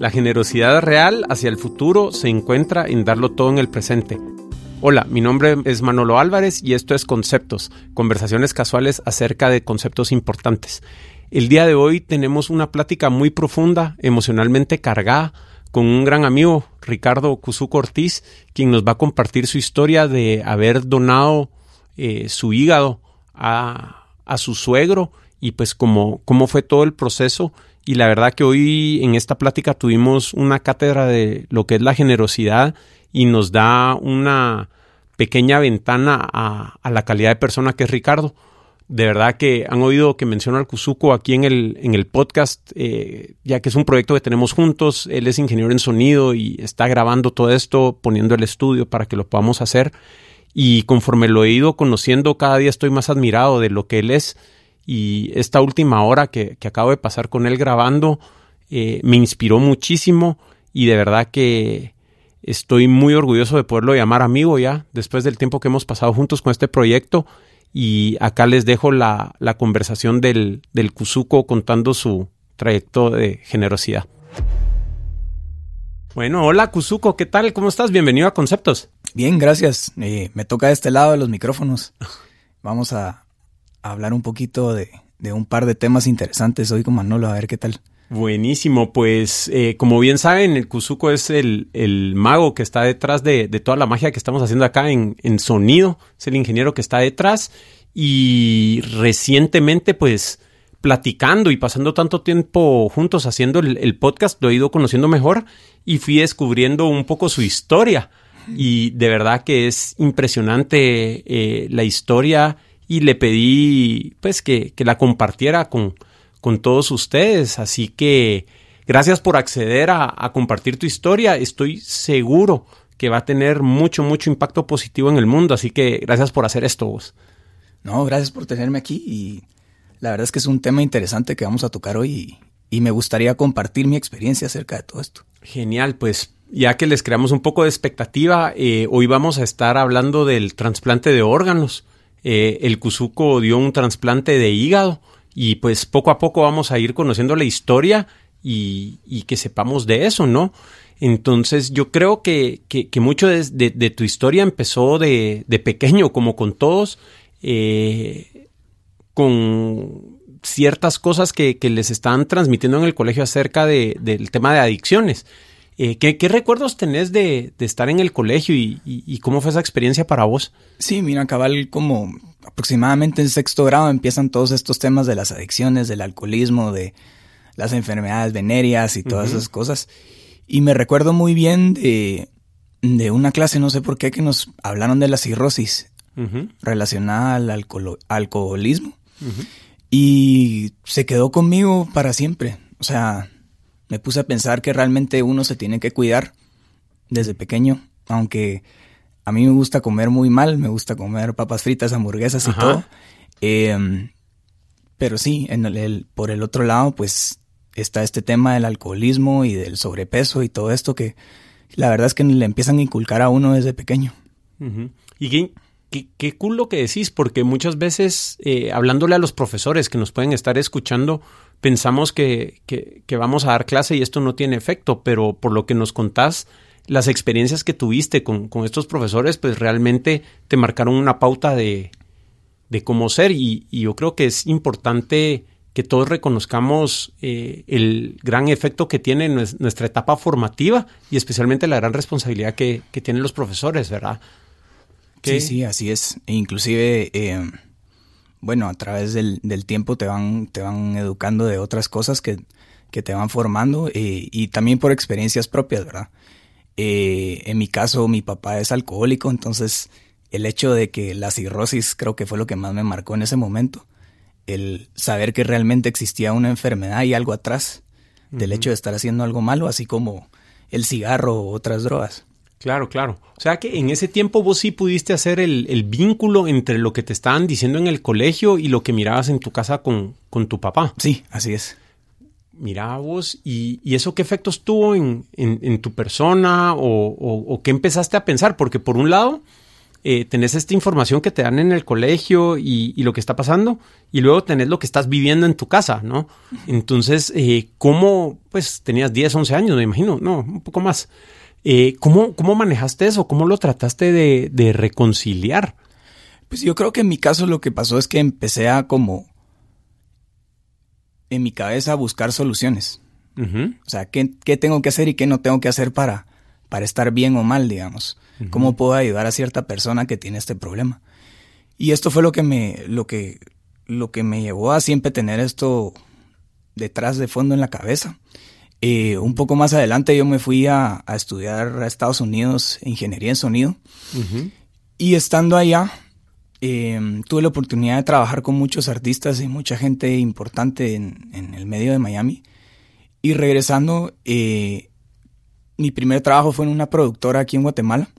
La generosidad real hacia el futuro se encuentra en darlo todo en el presente. Hola, mi nombre es Manolo Álvarez y esto es Conceptos, conversaciones casuales acerca de conceptos importantes. El día de hoy tenemos una plática muy profunda, emocionalmente cargada, con un gran amigo, Ricardo Cuzuco Ortiz, quien nos va a compartir su historia de haber donado eh, su hígado a, a su suegro y pues cómo, cómo fue todo el proceso y la verdad que hoy en esta plática tuvimos una cátedra de lo que es la generosidad y nos da una pequeña ventana a, la calidad de persona que es Ricardo. De verdad que han oído que menciono al Cuzuco aquí en el, en el podcast, eh, ya que es un proyecto que tenemos juntos. Él es ingeniero en sonido y está grabando todo esto, poniendo el estudio para que lo podamos hacer. Y conforme lo he ido conociendo, cada día estoy más admirado de lo que él es y esta última hora que, acabo de pasar con él grabando eh, me inspiró muchísimo y de verdad que estoy muy orgulloso de poderlo llamar amigo ya después del tiempo que hemos pasado juntos con este proyecto y acá les dejo la, la conversación del, del Cuzuco contando su trayecto de generosidad. Bueno, hola Cuzuco, ¿qué tal? ¿Cómo estás? Bienvenido a Conceptos. Bien, gracias. Eh, me toca de este lado de los micrófonos. Vamos a, hablar un poquito de, un par de temas interesantes hoy con Manolo, a ver qué tal. Buenísimo, pues eh, como bien saben, el Kuzuko es el, mago que está detrás de, toda la magia que estamos haciendo acá en, sonido, es el ingeniero que está detrás. Y recientemente pues platicando y pasando tanto tiempo juntos haciendo el, podcast, lo he ido conociendo mejor y fui descubriendo un poco su historia. Y de verdad que es impresionante eh, la historia y le pedí pues que, la compartiera con, con, todos ustedes. Así que gracias por acceder a, compartir tu historia. Estoy seguro que va a tener mucho, mucho impacto positivo en el mundo. Así que gracias por hacer esto vos. No, gracias por tenerme aquí y la verdad es que es un tema interesante que vamos a tocar hoy y, me gustaría compartir mi experiencia acerca de todo esto. Genial, pues ya que les creamos un poco de expectativa, eh, hoy vamos a estar hablando del trasplante de órganos. Eh, el Cuzuco dio un trasplante de hígado y pues poco a poco vamos a ir conociendo la historia y, que sepamos de eso, ¿no? Entonces yo creo que, mucho de, tu historia empezó de, pequeño, como con todos, eh, con ciertas cosas que, les estaban transmitiendo en el colegio acerca del tema de adicciones. Eh, ¿qué, recuerdos tenés de, estar en el colegio y, cómo fue esa experiencia para vos? Sí, mira, cabal, como aproximadamente en sexto grado empiezan todos estos temas de las adicciones, del alcoholismo, de las enfermedades venéreas y todas esas cosas. Y me recuerdo muy bien de, una clase, no sé por qué, que nos hablaron de la cirrosis relacionada al alcoholismo. Y se quedó conmigo para siempre. O sea, me puse a pensar que realmente uno se tiene que cuidar desde pequeño, aunque a mí me gusta comer muy mal, me gusta comer papas fritas, hamburguesas y todo. Em, pero sí, en el, por el otro lado, pues está este tema del alcoholismo y del sobrepeso y todo esto que la verdad es que le empiezan a inculcar a uno desde pequeño. Y qué, qué, qué, cool lo que decís, porque muchas veces eh, hablándole a los profesores que nos pueden estar escuchando, pensamos que, que, vamos a dar clase y esto no tiene efecto, pero por lo que nos contás, las experiencias que tuviste con, estos profesores, pues realmente te marcaron una pauta de, de cómo ser y, yo creo que es importante que todos reconozcamos eh, el gran efecto que tiene nuestra etapa formativa y especialmente la gran responsabilidad que, tienen los profesores, ¿verdad? Sí, sí, así es. E inclusive eh, bueno, a través del, tiempo te van, te van educando de otras cosas que, te van formando eh, y también por experiencias propias, ¿verdad? Eh, en mi caso, mi papá es alcohólico, entonces el hecho de que la cirrosis creo que fue lo que más me marcó en ese momento. El saber que realmente existía una enfermedad y algo atrás del hecho de estar haciendo algo malo, así como el cigarro u otras drogas. Claro, claro. O sea que en ese tiempo vos sí pudiste hacer el, vínculo entre lo que te estaban diciendo en el colegio y lo que mirabas en tu casa con, tu papá. Sí, así es. Mirá vos, ¿y, eso qué efectos tuvo en, tu persona o, qué empezaste a pensar? Porque por un lado, eh, tenés esta información que te dan en el colegio y, lo que está pasando, y luego tenés lo que estás viviendo en tu casa, ¿no? Entonces, eh, ¿cómo, pues tenías 10, 11 años, me imagino, no, un poco más. Eh, ¿cómo, ¿Cómo manejaste eso? ¿Cómo lo trataste de, de reconciliar? Pues yo creo que en mi caso lo que pasó es que empecé a como en mi cabeza a buscar soluciones. O sea, ¿qué, ¿qué, tengo que hacer y qué no tengo que hacer para, para estar bien o mal, digamos. ¿Cómo puedo ayudar a cierta persona que tiene este problema? Y esto fue lo que me, lo que, lo que me llevó a siempre tener esto detrás de fondo en la cabeza. Eh, un poco más adelante yo me fui a, estudiar a Estados Unidos ingeniería en sonido. Y estando allá, em, tuve la oportunidad de trabajar con muchos artistas y mucha gente importante en, en el medio de Miami. Y regresando, eh, mi primer trabajo fue en una productora aquí en Guatemala,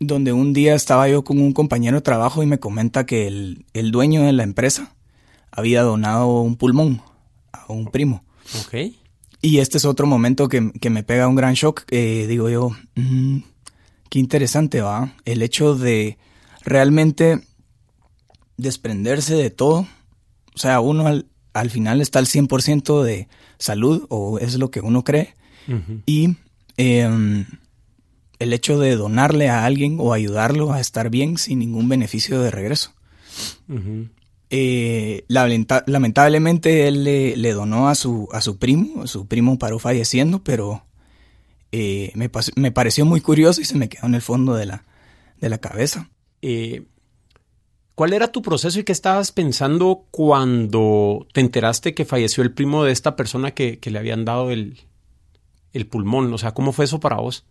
donde un día estaba yo con un compañero de trabajo y me comenta que el, dueño de la empresa había donado un pulmón a un primo. Y este es otro momento que, me pega un gran shock. Eh, digo yo, mm, qué interesante va. El hecho de realmente desprenderse de todo. O sea, uno al, al final está al 100% de salud, o es lo que uno cree. Y em, el hecho de donarle a alguien o ayudarlo a estar bien sin ningún beneficio de regreso. Eh, lamentablemente él le, donó a su, a su primo, su primo paró falleciendo, pero eh, me, me, pareció muy curioso y se me quedó en el fondo de la, de la cabeza. Eh, ¿Cuál era tu proceso y qué estabas pensando cuando te enteraste que falleció el primo de esta persona que le habían dado el, el pulmón. O sea, ¿cómo fue eso para vos?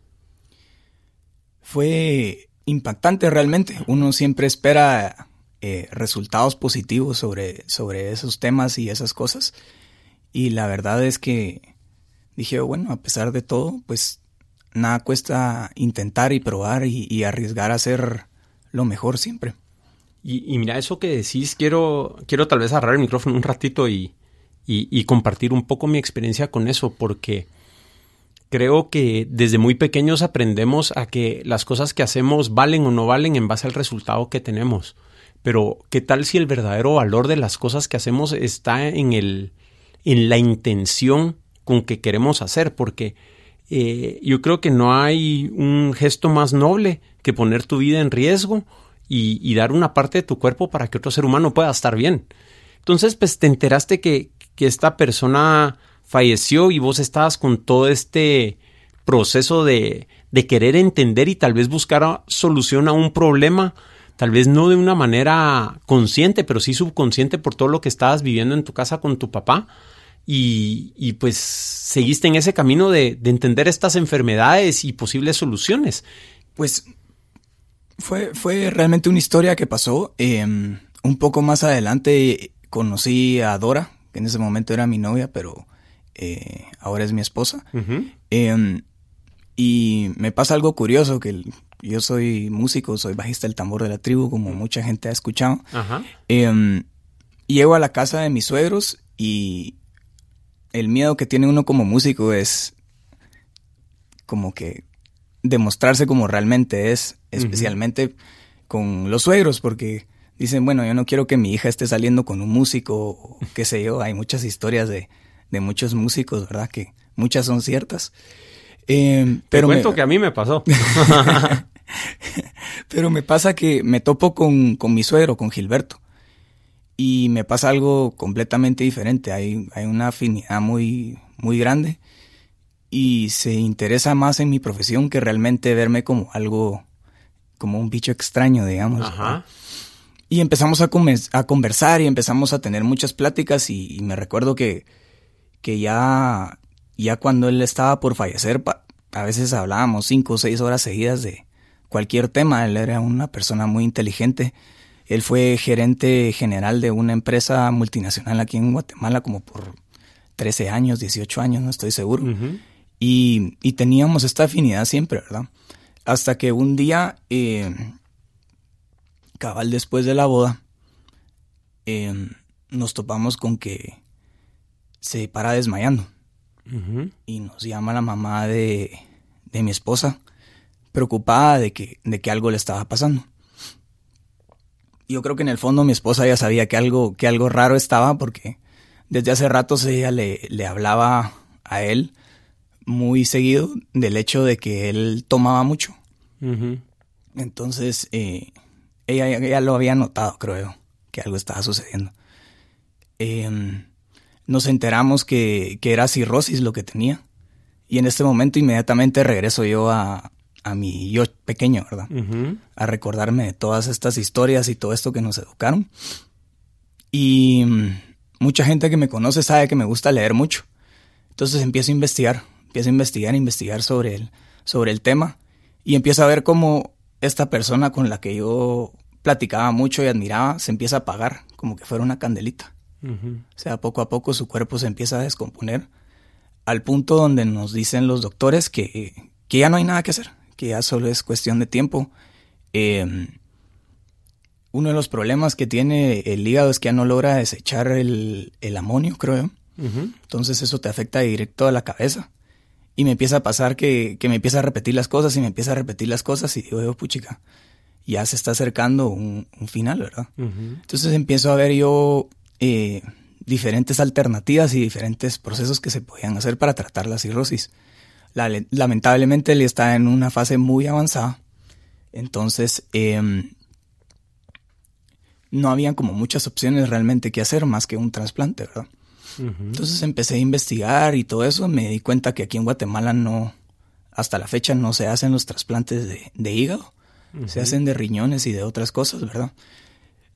Fue impactante realmente. Uno siempre espera eh, resultados positivos sobre, sobre esos temas y esas cosas. Y la verdad es que dije, bueno, a pesar de todo, pues nada cuesta intentar y probar y, arriesgar a hacer lo mejor siempre. Y, mira, eso que decís, quiero, quiero tal vez agarrar el micrófono un ratito y, y compartir un poco mi experiencia con eso, porque creo que desde muy pequeños aprendemos a que las cosas que hacemos valen o no valen en base al resultado que tenemos. Pero, ¿qué tal si el verdadero valor de las cosas que hacemos está en el en la intención con que queremos hacer? Porque eh, yo creo que no hay un gesto más noble que poner tu vida en riesgo y, y, dar una parte de tu cuerpo para que otro ser humano pueda estar bien. Entonces, pues te enteraste que, que esta persona falleció y vos estabas con todo este proceso de, de querer entender y tal vez buscar solución a un problema, tal vez no de una manera consciente, pero sí subconsciente por todo lo que estabas viviendo en tu casa con tu papá. Y, y pues seguiste en ese camino de, de, entender estas enfermedades y posibles soluciones. Pues fue, fue realmente una historia que pasó. Em, un poco más adelante conocí a Dora, que en ese momento era mi novia, pero eh, ahora es mi esposa. Em, y me pasa algo curioso, que yo soy músico, soy bajista del tambor de la tribu, como mucha gente ha escuchado. Em, llego a la casa de mis suegros y el miedo que tiene uno como músico es como que demostrarse como realmente es, especialmente con los suegros, porque dicen, bueno, yo no quiero que mi hija esté saliendo con un músico, qué sé yo, hay muchas historias de, de muchos músicos, ¿verdad? Que muchas son ciertas. Eh, pero Te cuento que a mí me pasó. pero me pasa que me topo con, mi suegro, con Gilberto. Y me pasa algo completamente diferente. Hay, hay una afinidad muy, muy grande. Y se interesa más en mi profesión que realmente verme como algo, como un bicho extraño, digamos. Ajá. Y empezamos a, a, conversar y empezamos a tener muchas pláticas y me recuerdo que que ya, ya cuando él estaba por fallecer, a veces hablábamos cinco o seis horas seguidas de cualquier tema. Él era una persona muy inteligente. Él fue gerente general de una empresa multinacional aquí en Guatemala como por 13 años, 18 años, no estoy seguro. y, y, teníamos esta afinidad siempre, ¿verdad? Hasta que un día, eh, cabal después de la boda, eh, nos topamos con que se para desmayando. Y nos llama la mamá de, de mi esposa preocupada de que, de que algo le estaba pasando. Yo creo que en el fondo mi esposa ya sabía que algo, que algo raro estaba porque desde hace ratos ella le, le hablaba a él muy seguido del hecho de que él tomaba mucho. Entonces, eh, ella, ya lo había notado, creo que algo estaba sucediendo. Em, nos enteramos que, que, era cirrosis lo que tenía. Y en este momento inmediatamente regreso yo a, a mi yo pequeño, ¿verdad? A recordarme de todas estas historias y todo esto que nos educaron. Y mm, mucha gente que me conoce sabe que me gusta leer mucho. Entonces empiezo a investigar, empiezo a investigar, investigar sobre el, sobre el tema y empiezo a ver cómo esta persona con la que yo platicaba mucho y admiraba se empieza a apagar como que fuera una candelita. O sea, poco a poco su cuerpo se empieza a descomponer al punto donde nos dicen los doctores que, que ya no hay nada que hacer, que ya solo es cuestión de tiempo. Em, uno de los problemas que tiene el hígado es que ya no logra desechar el, el amonio, creo. Entonces eso te afecta directo a la cabeza. Y me empieza a pasar que, que, me empieza a repetir las cosas y me empieza a repetir las cosas y digo, puchica, ya se está acercando un, final, ¿verdad? Entonces empiezo a ver yo eh, diferentes alternativas y diferentes procesos que se podían hacer para tratar la cirrosis. Lamentablemente él está en una fase muy avanzada, entonces em, no habían como muchas opciones realmente que hacer más que un trasplante, ¿verdad? Entonces empecé a investigar y todo eso, me di cuenta que aquí en Guatemala no, hasta la fecha no se hacen los trasplantes de, hígado, se hacen de riñones y de otras cosas, ¿verdad?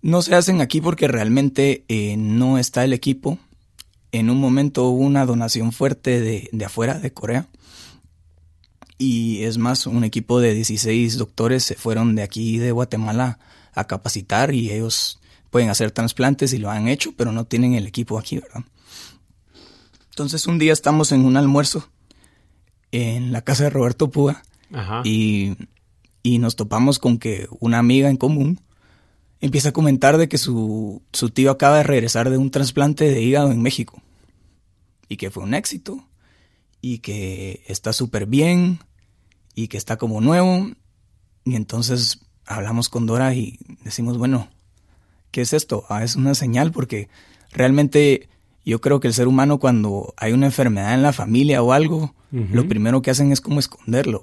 No se hacen aquí porque realmente eh, no está el equipo. En un momento hubo una donación fuerte de, de afuera, de Corea. Y es más, un equipo de 16 doctores se fueron de aquí, de Guatemala, a capacitar y ellos pueden hacer trasplantes y lo han hecho, pero no tienen el equipo aquí, ¿verdad? Entonces un día estamos en un almuerzo en la casa de Roberto Púa Y, y, nos topamos con que una amiga en común empieza a comentar de que su, su tío acaba de regresar de un trasplante de hígado en México y que fue un éxito y que está súper bien y que está como nuevo. Y entonces hablamos con Dora y decimos, bueno, ¿qué es esto? Ah, es una señal porque realmente yo creo que el ser humano cuando hay una enfermedad en la familia o algo, lo primero que hacen es como esconderlo,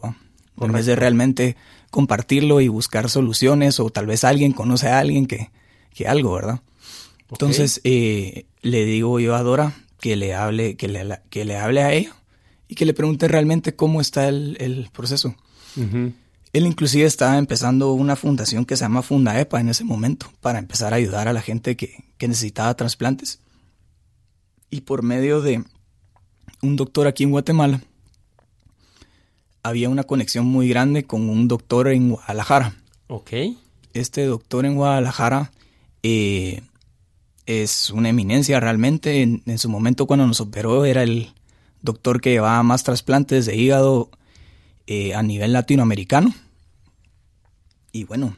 en vez de realmente compartirlo y buscar soluciones o tal vez alguien conoce a alguien que, que algo, ¿verdad? Entonces eh, le digo yo a Dora que le hable, que le, que le hable a ella y que le pregunte realmente cómo está el, proceso. Él inclusive estaba empezando una fundación que se llama Fundaepa en ese momento para empezar a ayudar a la gente que, que necesitaba trasplantes y por medio de un doctor aquí en Guatemala, había una conexión muy grande con un doctor en Guadalajara. Ok. Este doctor en Guadalajara eh, es una eminencia realmente. En, su momento cuando nos operó era el doctor que llevaba más trasplantes de hígado eh, a nivel latinoamericano. Y bueno,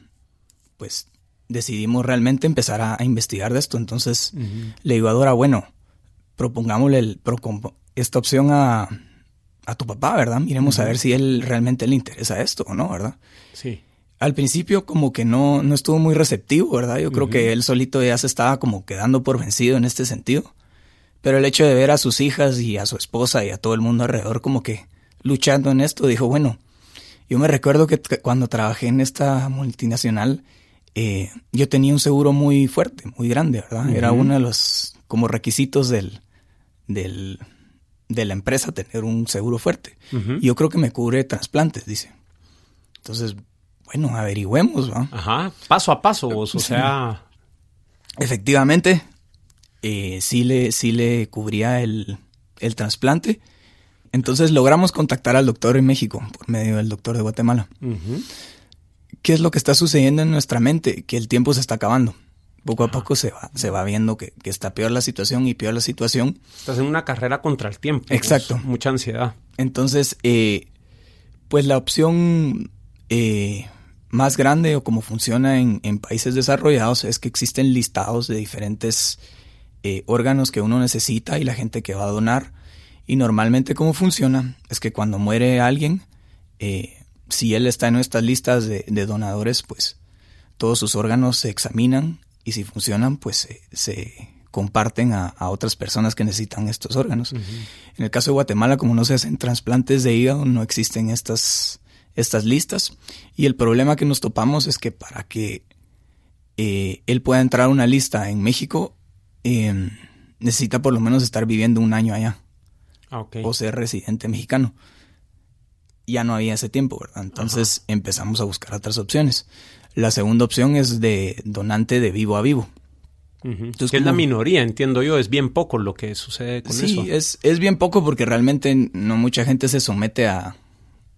pues decidimos realmente empezar a, investigar de esto. Entonces le digo a Dora, bueno, propongámosle el, esta opción a, a tu papá, ¿verdad? Miremos a ver si él realmente le interesa esto o no, ¿verdad? Sí. Al principio como que no, no estuvo muy receptivo, ¿verdad? Yo creo que él solito ya se estaba como quedando por vencido en este sentido. Pero el hecho de ver a sus hijas y a su esposa y a todo el mundo alrededor como que luchando en esto, dijo, bueno, yo me recuerdo que cuando trabajé en esta multinacional, eh, yo tenía un seguro muy fuerte, muy grande, ¿verdad? Era uno de los como requisitos del, del, de la empresa tener un seguro fuerte. Y yo creo que me cubre trasplantes, dice. Entonces, bueno, averigüemos, ¿va? Ajá, paso a paso, o sea... Efectivamente, eh, sí, le, sí le cubría el, el trasplante. Entonces logramos contactar al doctor en México por medio del doctor de Guatemala. ¿Qué es lo que está sucediendo en nuestra mente? Que el tiempo se está acabando poco a poco se va, se va viendo que, está peor la situación y peor la situación. Estás en una carrera contra el tiempo. Exacto. mucha ansiedad. Entonces, eh, pues la opción eh, más grande o como funciona en, países desarrollados es que existen listados de diferentes eh, órganos que uno necesita y la gente que va a donar. Y normalmente cómo funciona es que cuando muere alguien, si él está en nuestras listas de, donadores, pues todos sus órganos se examinan y si funcionan, pues se, comparten a, otras personas que necesitan estos órganos. En el caso de Guatemala, como no se hacen trasplantes de hígado, no existen estas, estas listas. Y el problema que nos topamos es que para que eh, él pueda entrar a una lista en México, em, necesita por lo menos estar viviendo un año allá. Ah, o ser residente mexicano ya no había ese tiempo, ¿verdad? Entonces empezamos a buscar otras opciones. La segunda opción es de donante de vivo a vivo. Entonces, que es la minoría, entiendo yo, es bien poco lo que sucede con eso. Sí, es, es bien poco porque realmente no mucha gente se somete a,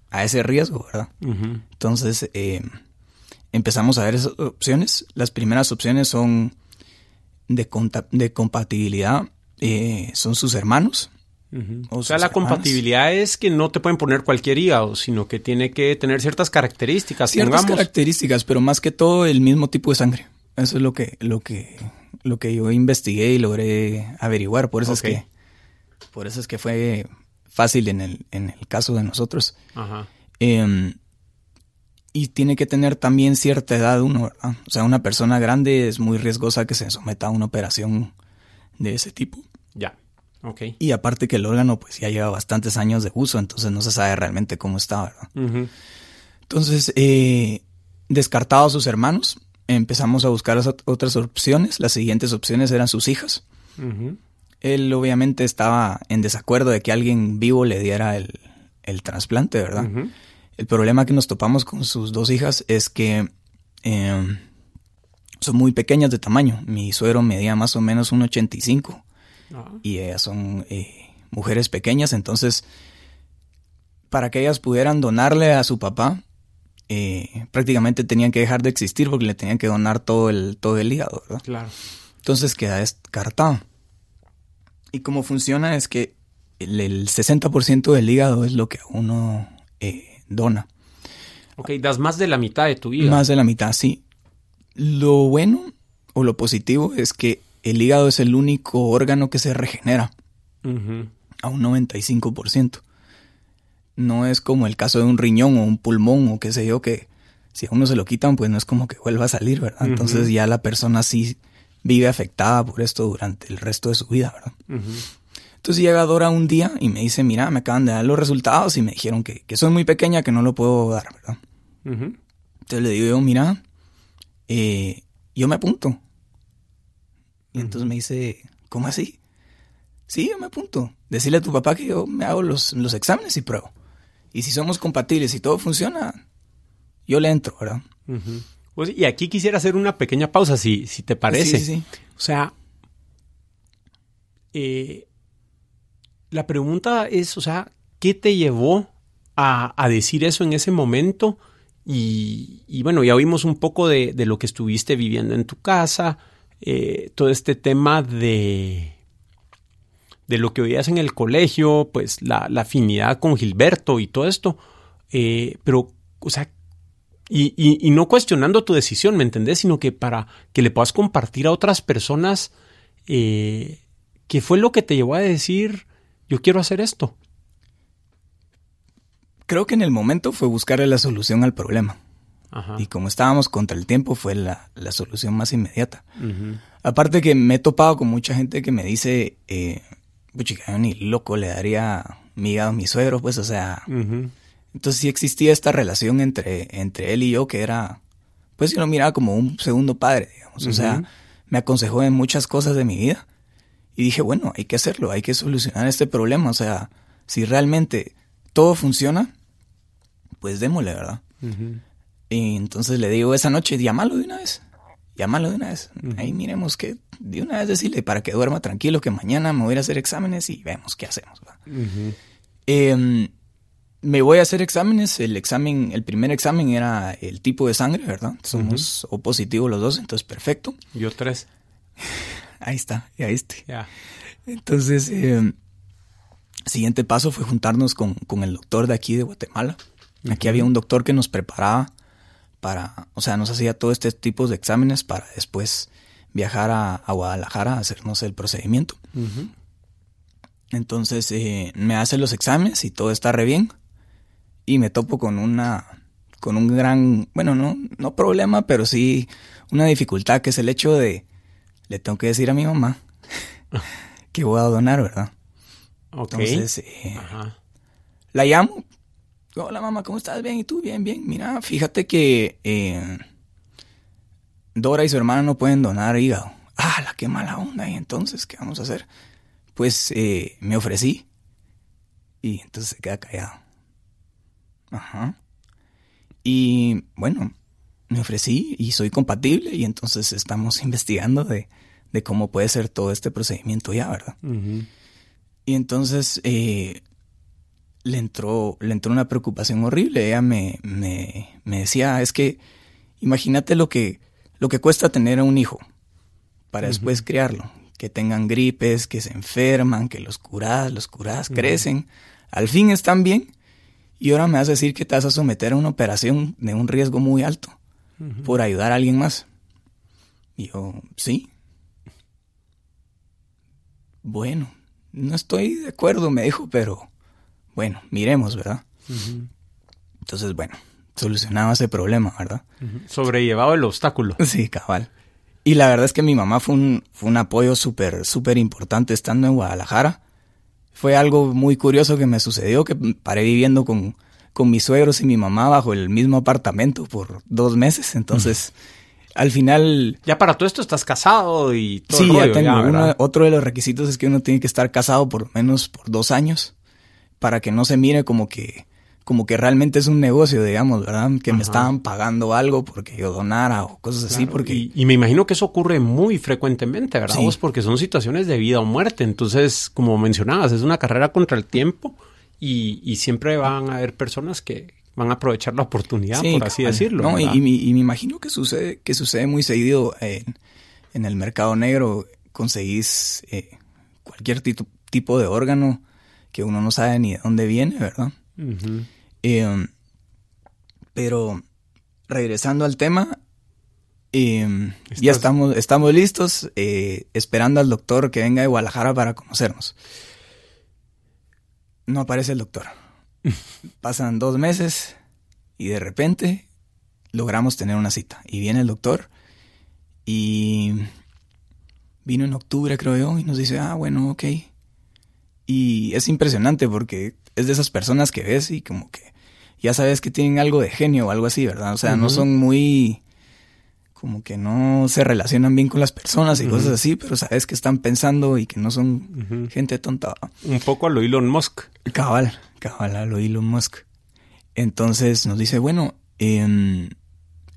a ese riesgo, ¿verdad? Entonces eh, empezamos a ver esas opciones. Las primeras opciones son de, de compatibilidad, eh, son sus hermanos. O sea, la compatibilidad es que no te pueden poner cualquier hígado, sino que tiene que tener ciertas características. Ciertas características, pero más que todo el mismo tipo de sangre. Eso es lo que, lo que, lo que yo investigué y logré averiguar. Por eso es que, por eso es que fue fácil en el, en el caso de nosotros. Em, y tiene que tener también cierta edad uno, O sea, una persona grande es muy riesgosa que se someta a una operación de ese tipo. Ya. Y aparte que el órgano pues ya lleva bastantes años de uso, entonces no se sabe realmente cómo está, ¿verdad? Entonces, eh, descartados sus hermanos, empezamos a buscar otras opciones. Las siguientes opciones eran sus hijas. Él obviamente estaba en desacuerdo de que alguien vivo le diera el, el trasplante, ¿verdad? El problema que nos topamos con sus dos hijas es que em, son muy pequeñas de tamaño. Mi suegro medía más o menos un 85 y ellas son eh, mujeres pequeñas, entonces para que ellas pudieran donarle a su papá, eh, prácticamente tenían que dejar de existir porque le tenían que donar todo el, todo el hígado, ¿verdad? Claro. Entonces queda descartado. Y cómo funciona es que el, 60% del hígado es lo que uno eh, dona. Ok, das más de la mitad de tu hígado. Más de la mitad, sí. Lo bueno o lo positivo es que el hígado es el único órgano que se regenera a un 95%. No es como el caso de un riñón o un pulmón o qué sé yo, que si a uno se lo quitan, pues no es como que vuelva a salir, ¿verdad? Entonces ya la persona sí vive afectada por esto durante el resto de su vida, ¿verdad? Entonces llega Dora un día y me dice, mira, me acaban de dar los resultados y me dijeron que, soy muy pequeña, que no lo puedo dar, ¿verdad? Entonces le digo yo, mira, eh, yo me apunto. Y entonces me dice, ¿cómo así? Sí, yo me apunto. Decirle a tu papá que yo me hago los, exámenes y pruebo. Y si somos compatibles y todo funciona, yo le entro, ¿verdad? Pues, y aquí quisiera hacer una pequeña pausa, si, si te parece. Sí, sí, O sea, eh, la pregunta es, o sea, ¿qué te llevó a, decir eso en ese momento? Y, bueno, ya oímos un poco de, de, lo que estuviste viviendo en tu casa, eh, todo este tema de, de lo que oías en el colegio, pues la, afinidad con Gilberto y todo esto. Eh, pero, o sea, y, no cuestionando tu decisión, ¿me entendés? Sino que para que le puedas compartir a otras personas eh, qué fue lo que te llevó a decir, yo quiero hacer esto. Creo que en el momento fue buscar la solución al problema. Y como estábamos contra el tiempo, fue la, solución más inmediata. Aparte que me he topado con mucha gente que me dice, eh, yo ni loco le daría miga a mi suegro, pues, o sea. Entonces sí existía esta relación entre, entre él y yo que era, pues yo lo miraba como un segundo padre, digamos. O sea, me aconsejó en muchas cosas de mi vida. Y dije, bueno, hay que hacerlo, hay que solucionar este problema. O sea, si realmente todo funciona, pues démosle, ¿verdad? Y entonces le digo esa noche, llámalo de una vez. Llámalo de una vez. Ahí miremos que de una vez decirle para que duerma tranquilo que mañana me voy a hacer exámenes y vemos qué hacemos. Em, me voy a hacer exámenes. El examen, el primer examen era el tipo de sangre, ¿verdad? Somos O positivos los dos, entonces perfecto. Yo tres. ahí está, ya este. Entonces, eh, siguiente paso fue juntarnos con, con, el doctor de aquí de Guatemala. Aquí había un doctor que nos preparaba para, o sea, nos hacía todo este tipo de exámenes para después viajar a, Guadalajara a hacernos el procedimiento. Entonces eh, me hace los exámenes y todo está re bien. Y me topo con una, con un gran, bueno, no, no problema, pero sí una dificultad que es el hecho de, le tengo que decir a mi mamá que voy a donar, ¿verdad? Entonces, eh, la llamo. Hola mamá, ¿cómo estás? Bien, ¿y tú? Bien, bien. Mira, fíjate que eh, Dora y su hermana no pueden donar hígado. Ah, la qué mala onda. ¿Y entonces qué vamos a hacer? Pues eh, me ofrecí. Y entonces se queda callado. Ajá. Y bueno, me ofrecí y soy compatible y entonces estamos investigando de, de cómo puede ser todo este procedimiento ya, ¿verdad? Y entonces eh, le, entró, le entró una preocupación horrible. Ella me, me, me, decía, es que imagínate lo que, lo que cuesta tener a un hijo para después criarlo. Que tengan gripes, que se enferman, que los curas, los curas crecen. Al fin están bien. Y ahora me vas a decir que te vas a someter a una operación de un riesgo muy alto por ayudar a alguien más. Y yo, sí. Bueno, no estoy de acuerdo, me dijo, pero bueno, miremos, ¿verdad? Entonces, bueno, solucionaba ese problema, ¿verdad? Sobrellevaba el obstáculo. Sí, cabal. Y la verdad es que mi mamá fue un, fue un apoyo súper, súper importante estando en Guadalajara. Fue algo muy curioso que me sucedió, que paré viviendo con, con mis suegros y mi mamá bajo el mismo apartamento por dos meses. Entonces, al final... Ya para todo esto estás casado y todo. Sí, ya tengo. otro de los requisitos es que uno tiene que estar casado por lo menos por dos años para que no se mire como que como que realmente es un negocio, digamos, ¿verdad? Que me estaban pagando algo porque yo donara o cosas así. Porque... Y, me imagino que eso ocurre muy frecuentemente, ¿verdad? Vos porque son situaciones de vida o muerte. Entonces, como mencionabas, es una carrera contra el tiempo y, y siempre van a haber personas que, van a aprovechar la oportunidad, por así decirlo. No, y, y, me imagino que sucede, que sucede muy seguido en, en el mercado negro. Conseguís eh, cualquier tipo de órgano que uno no sabe ni de dónde viene, ¿verdad? Em, pero regresando al tema, em, ya estamos, estamos listos, eh, esperando al doctor que venga de Guadalajara para conocernos. No aparece el doctor. Pasan dos meses y de repente logramos tener una cita. Y viene el doctor y vino en octubre, creo yo, y nos dice, ah, bueno, ok. Y es impresionante porque es de esas personas que ves y como que ya sabes que tienen algo de genio o algo así, ¿verdad? O sea, no son muy como que no se relacionan bien con las personas y cosas así, pero sabes que están pensando y que no son gente tonta. Un poco a lo Elon Musk. Cabal, cabal a lo Elon Musk. Entonces nos dice, bueno, em,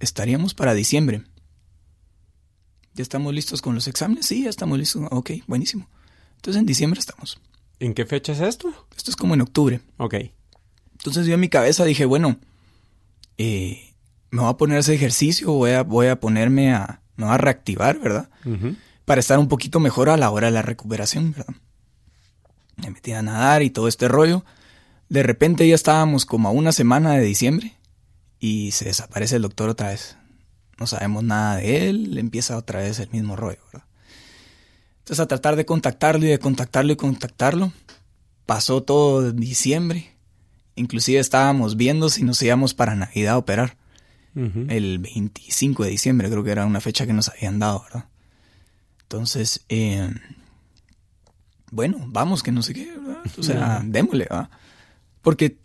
estaríamos para diciembre. ¿Ya estamos listos con los exámenes? Sí, ya estamos listos. Ok, buenísimo. Entonces en diciembre estamos. ¿En qué fecha es esto? Esto es como en octubre. Ok. Entonces yo en mi cabeza dije, bueno, eh, me voy a poner ese ejercicio, voy a, voy a ponerme a, me voy a reactivar, ¿verdad? Para estar un poquito mejor a la hora de la recuperación, ¿verdad? Me metí a nadar y todo este rollo. De repente ya estábamos como a una semana de diciembre y se desaparece el doctor otra vez. No sabemos nada de él, empieza otra vez el mismo rollo, ¿verdad? Entonces a tratar de contactarlo y de contactarlo y contactarlo. Pasó todo diciembre. Inclusive estábamos viendo si nos íbamos para Navidad a operar el 25 de diciembre, creo que era una fecha que nos habían dado, ¿verdad? Entonces, eh, bueno, vamos, que no sé qué, ¿verdad? O sea, démosle, ¿verdad? Porque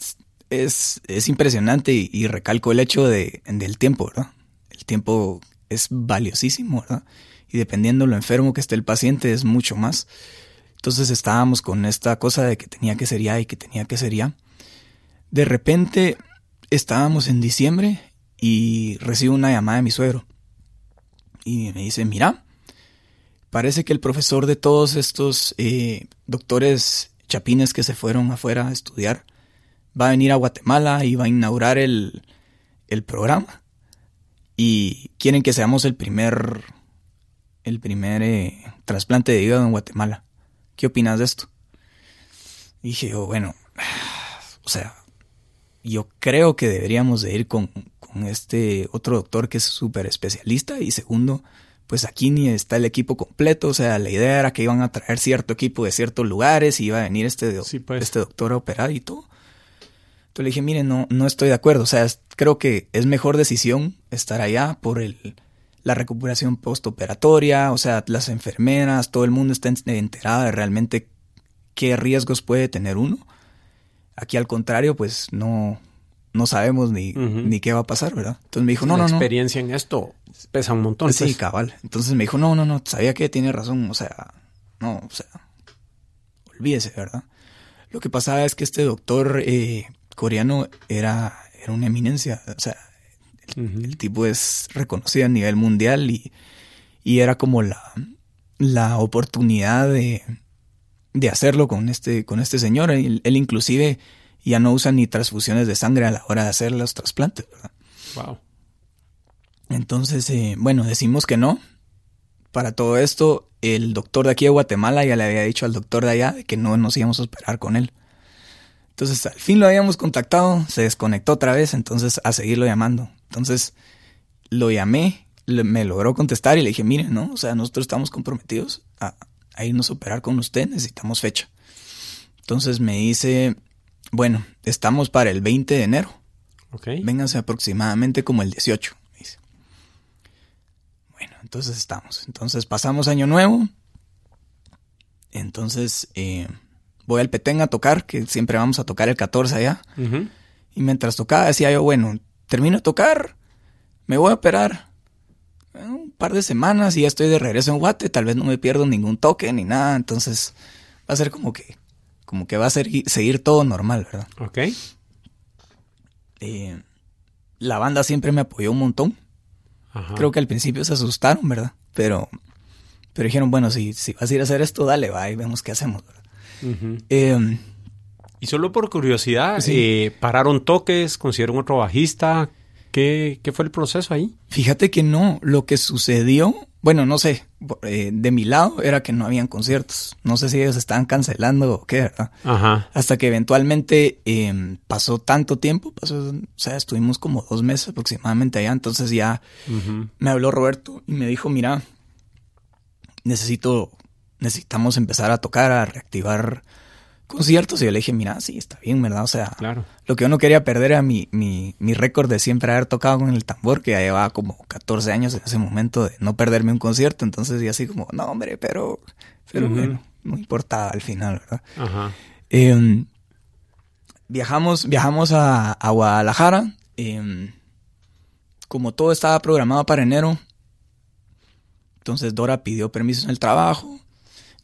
es, es impresionante y, recalco el hecho de, del tiempo, ¿verdad? El tiempo es valiosísimo, ¿verdad? Y dependiendo lo enfermo que esté el paciente es mucho más. Entonces estábamos con esta cosa de que tenía que ser ya y que tenía que ser ya. De repente estábamos en diciembre y recibo una llamada de mi suegro. Y me dice, mira, parece que el profesor de todos estos eh, doctores chapines que se fueron afuera a estudiar va a venir a Guatemala y va a inaugurar el, el programa. Y quieren que seamos el primer, el primer eh, trasplante de hígado en Guatemala. ¿Qué opinas de esto? Y dije yo, bueno, o sea, yo creo que deberíamos de ir con, este otro doctor que es súper especialista y segundo, pues aquí ni está el equipo completo, o sea, la idea era que iban a traer cierto equipo de ciertos lugares y iba a venir este, pues. este doctor a operar y todo. Entonces le dije, mire, no, no estoy de acuerdo. O sea, creo que es mejor decisión estar allá por el, la recuperación postoperatoria. O sea, las enfermeras, todo el mundo está enterado de realmente qué riesgos puede tener uno. Aquí al contrario, pues no, no sabemos ni, ni qué va a pasar, ¿verdad? Entonces me dijo, no, no, no. Experiencia en esto pesa un montón. Sí, pues. cabal. Entonces me dijo, no, no, no, sabía que tiene razón, o sea, no, o sea, olvídese, ¿verdad? Lo que pasaba es que este doctor eh, coreano era, era una eminencia, o sea, el, tipo es reconocido a nivel mundial y, y era como la, la oportunidad de, de hacerlo con este, con este señor. Él, él inclusive ya no usan ni transfusiones de sangre a la hora de hacer los trasplantes, ¿verdad? Wow. Entonces, eh, bueno, decimos que no. Para todo esto, el doctor de aquí de Guatemala ya le había dicho al doctor de allá que no nos íbamos a esperar con él. Entonces, al fin lo habíamos contactado, se desconectó otra vez, entonces a seguirlo llamando. Entonces, lo llamé, me logró contestar y le dije, mire, ¿no? O sea, nosotros estamos comprometidos a, a irnos a operar con usted, necesitamos fecha. Entonces me dice, bueno, estamos para el 20 de enero. Ok. Vénganse aproximadamente como el 18. Dice. Bueno, entonces estamos. Entonces pasamos año nuevo. Entonces eh, voy al Petén a tocar, que siempre vamos a tocar el 14 allá. Y mientras tocaba decía yo, bueno, termino de tocar, me voy a operar. Un par de semanas y ya estoy de regreso en Guate, tal vez no me pierdo ningún toque ni nada, entonces va a ser como que como que va a seguir todo normal, ¿verdad? Ok. Eh, la banda siempre me apoyó un montón. Creo que al principio se asustaron, ¿verdad? Pero, pero dijeron, bueno, si, si vas a ir a hacer esto, dale, va, y vemos qué hacemos, ¿verdad? Em, y solo por curiosidad, eh, ¿pararon toques? ¿Consiguieron otro bajista? ¿Qué, ¿Qué, fue el proceso ahí? Fíjate que no. Lo que sucedió bueno, no sé, eh, de mi lado era que no habían conciertos. No sé si ellos estaban cancelando o qué, ¿verdad? Ajá. Hasta que eventualmente em, pasó tanto tiempo, pasó, o sea, estuvimos como dos meses aproximadamente allá. Entonces ya me habló Roberto y me dijo, mira, necesito, necesitamos empezar a tocar, a reactivar conciertos. Y yo le dije, mira, sí, está bien, ¿verdad? O sea, claro. lo que yo no quería perder era mi, mi, mi récord de siempre haber tocado con el tambor, que ya llevaba como 14 años en ese momento de no perderme un concierto. Entonces, y así como, no, hombre, pero, pero bueno, no importaba al final, ¿verdad? Ajá. Em, viajamos, viajamos a, a Guadalajara. Em, como todo estaba programado para enero, entonces Dora pidió permiso en el trabajo.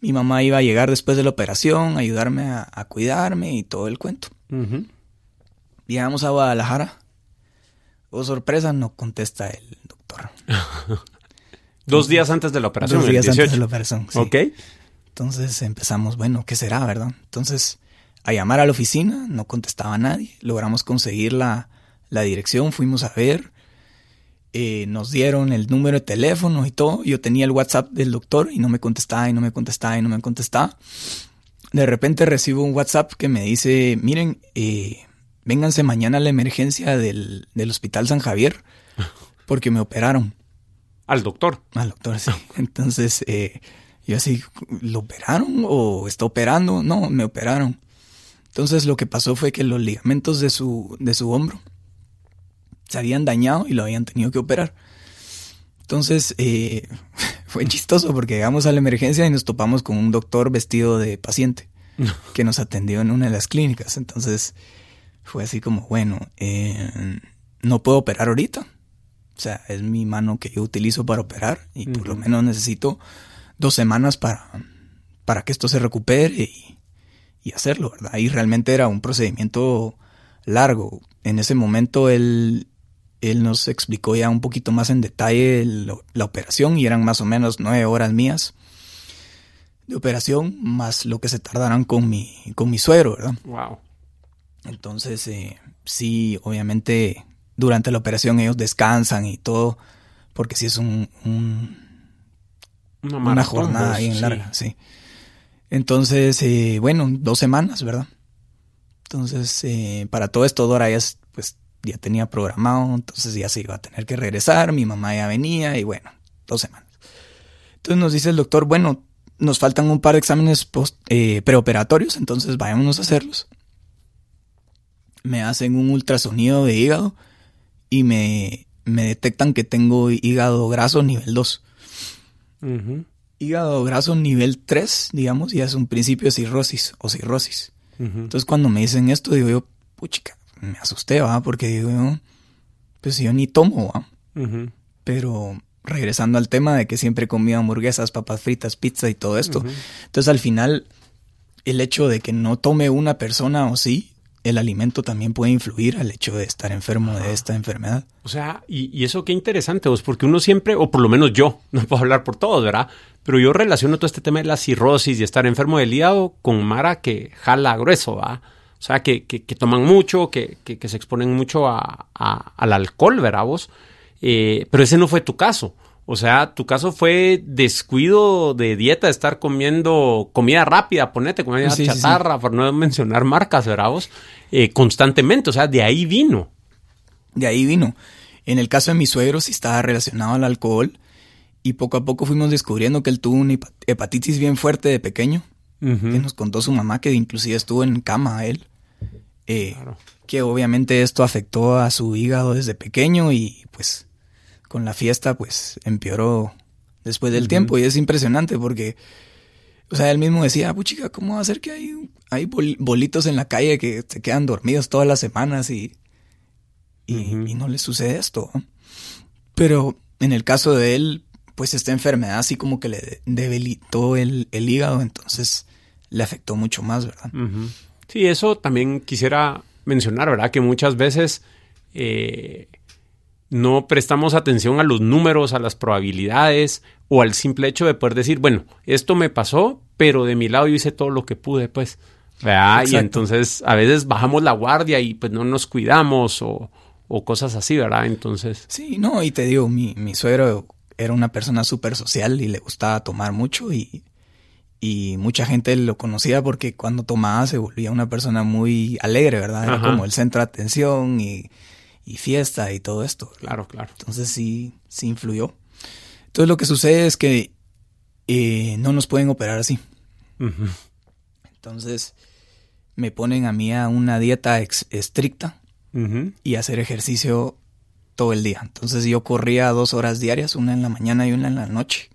Mi mamá iba a llegar después de la operación, ayudarme a, cuidarme y todo el cuento. Llegamos a Guadalajara. Oh, sorpresa, no contesta el doctor. Dos días antes de la operación. Dos días antes de la operación. Sí. Ok. Entonces empezamos, bueno, ¿qué será, verdad? Entonces, a llamar a la oficina, no contestaba nadie. Logramos conseguir la, la dirección, fuimos a ver. Eh, nos dieron el número de teléfono y todo. Yo tenía el WhatsApp del doctor y no me contestaba y no me contestaba y no me contestaba. De repente recibo un WhatsApp que me dice, miren, eh, vénganse mañana a la emergencia del, Hospital San Javier porque me operaron. ¿Al doctor? Al doctor, sí. Entonces, eh, yo así, ¿lo operaron o está operando? No, me operaron. Entonces lo que pasó fue que los ligamentos de su, de su hombro se habían dañado y lo habían tenido que operar. Entonces eh, fue chistoso porque llegamos a la emergencia y nos topamos con un doctor vestido de paciente que nos atendió en una de las clínicas. Entonces fue así como, bueno, eh, no puedo operar ahorita. O sea, es mi mano que yo utilizo para operar y por lo menos necesito dos semanas para, para que esto se recupere y, y hacerlo, ¿verdad? Y realmente era un procedimiento largo. En ese momento él él nos explicó ya un poquito más en detalle la operación y eran más o menos nueve horas mías de operación, más lo que se tardarán con mi, con mi suegro, ¿verdad? Wow. Entonces, eh, sí, obviamente durante la operación ellos descansan y todo, porque sí es un, una, jornada bien larga, sí. Entonces, eh, bueno, dos semanas, ¿verdad? Entonces, eh, para todo esto, Dora ya es, pues ya tenía programado, entonces ya se iba a tener que regresar, mi mamá ya venía y bueno, dos semanas. Entonces nos dice el doctor, bueno, nos faltan un par de exámenes post, eh, preoperatorios, entonces vayámonos a hacerlos. me hacen un ultrasonido de hígado y me, me detectan que tengo hígado graso nivel 2. Hígado graso nivel 3, digamos, ya es un principio de cirrosis o cirrosis. Entonces cuando me dicen esto, digo yo, puchica, me asusté, ¿va? Porque digo yo, pues yo ni tomo, ¿va? Pero regresando al tema de que siempre comía hamburguesas, papas fritas, pizza y todo esto. Entonces al final, el hecho de que no tome una persona o sí, el alimento también puede influir al hecho de estar enfermo de esta enfermedad. O sea, y, eso qué interesante, vos, porque uno siempre, o por lo menos yo, no puedo hablar por todos, ¿verdad? Pero yo relaciono todo este tema de la cirrosis y estar enfermo del hígado con Mara que jala grueso, ¿va? O sea, que, que, toman mucho, que, que, se exponen mucho a, al alcohol, ¿verdad vos? Eh, pero ese no fue tu caso. O sea, tu caso fue descuido de dieta, de estar comiendo comida rápida, ponete comida chatarra, por no mencionar marcas, ¿verdad vos? Eh, constantemente, o sea, de ahí vino. De ahí vino. En el caso de mi suegro sí estaba relacionado al alcohol y poco a poco fuimos descubriendo que él tuvo una hepatitis bien fuerte de pequeño, que nos contó su mamá que inclusive estuvo en cama a él. Eh, que obviamente esto afectó a su hígado desde pequeño y pues con la fiesta, pues empeoró después del tiempo. Y es impresionante porque, o sea, él mismo decía, puchica, ¿cómo va a ser que hay, hay bolitos en la calle que se quedan dormidos todas las semanas y, y, no le sucede esto? Pero en el caso de él, pues esta enfermedad así como que le debilitó el, hígado, entonces le afectó mucho más, ¿verdad? Sí, eso también quisiera mencionar, ¿verdad? Que muchas veces eh, no prestamos atención a los números, a las probabilidades o al simple hecho de poder decir, bueno, esto me pasó, pero de mi lado yo hice todo lo que pude, pues. ¿verdad? Y entonces a veces bajamos la guardia y pues no nos cuidamos o, o cosas así, ¿verdad? Entonces. Sí, no, y te digo, mi, mi suegro era una persona súper social y le gustaba tomar mucho y, y mucha gente lo conocía porque cuando tomaba se volvía una persona muy alegre, ¿verdad? Era como el centro de atención y y fiesta y todo esto. Claro, claro. Entonces sí, sí influyó. Entonces lo que sucede es que eh, no nos pueden operar así. Entonces me ponen a mí a una dieta estricta y hacer ejercicio todo el día. Entonces yo corría dos horas diarias, una en la mañana y una en la noche.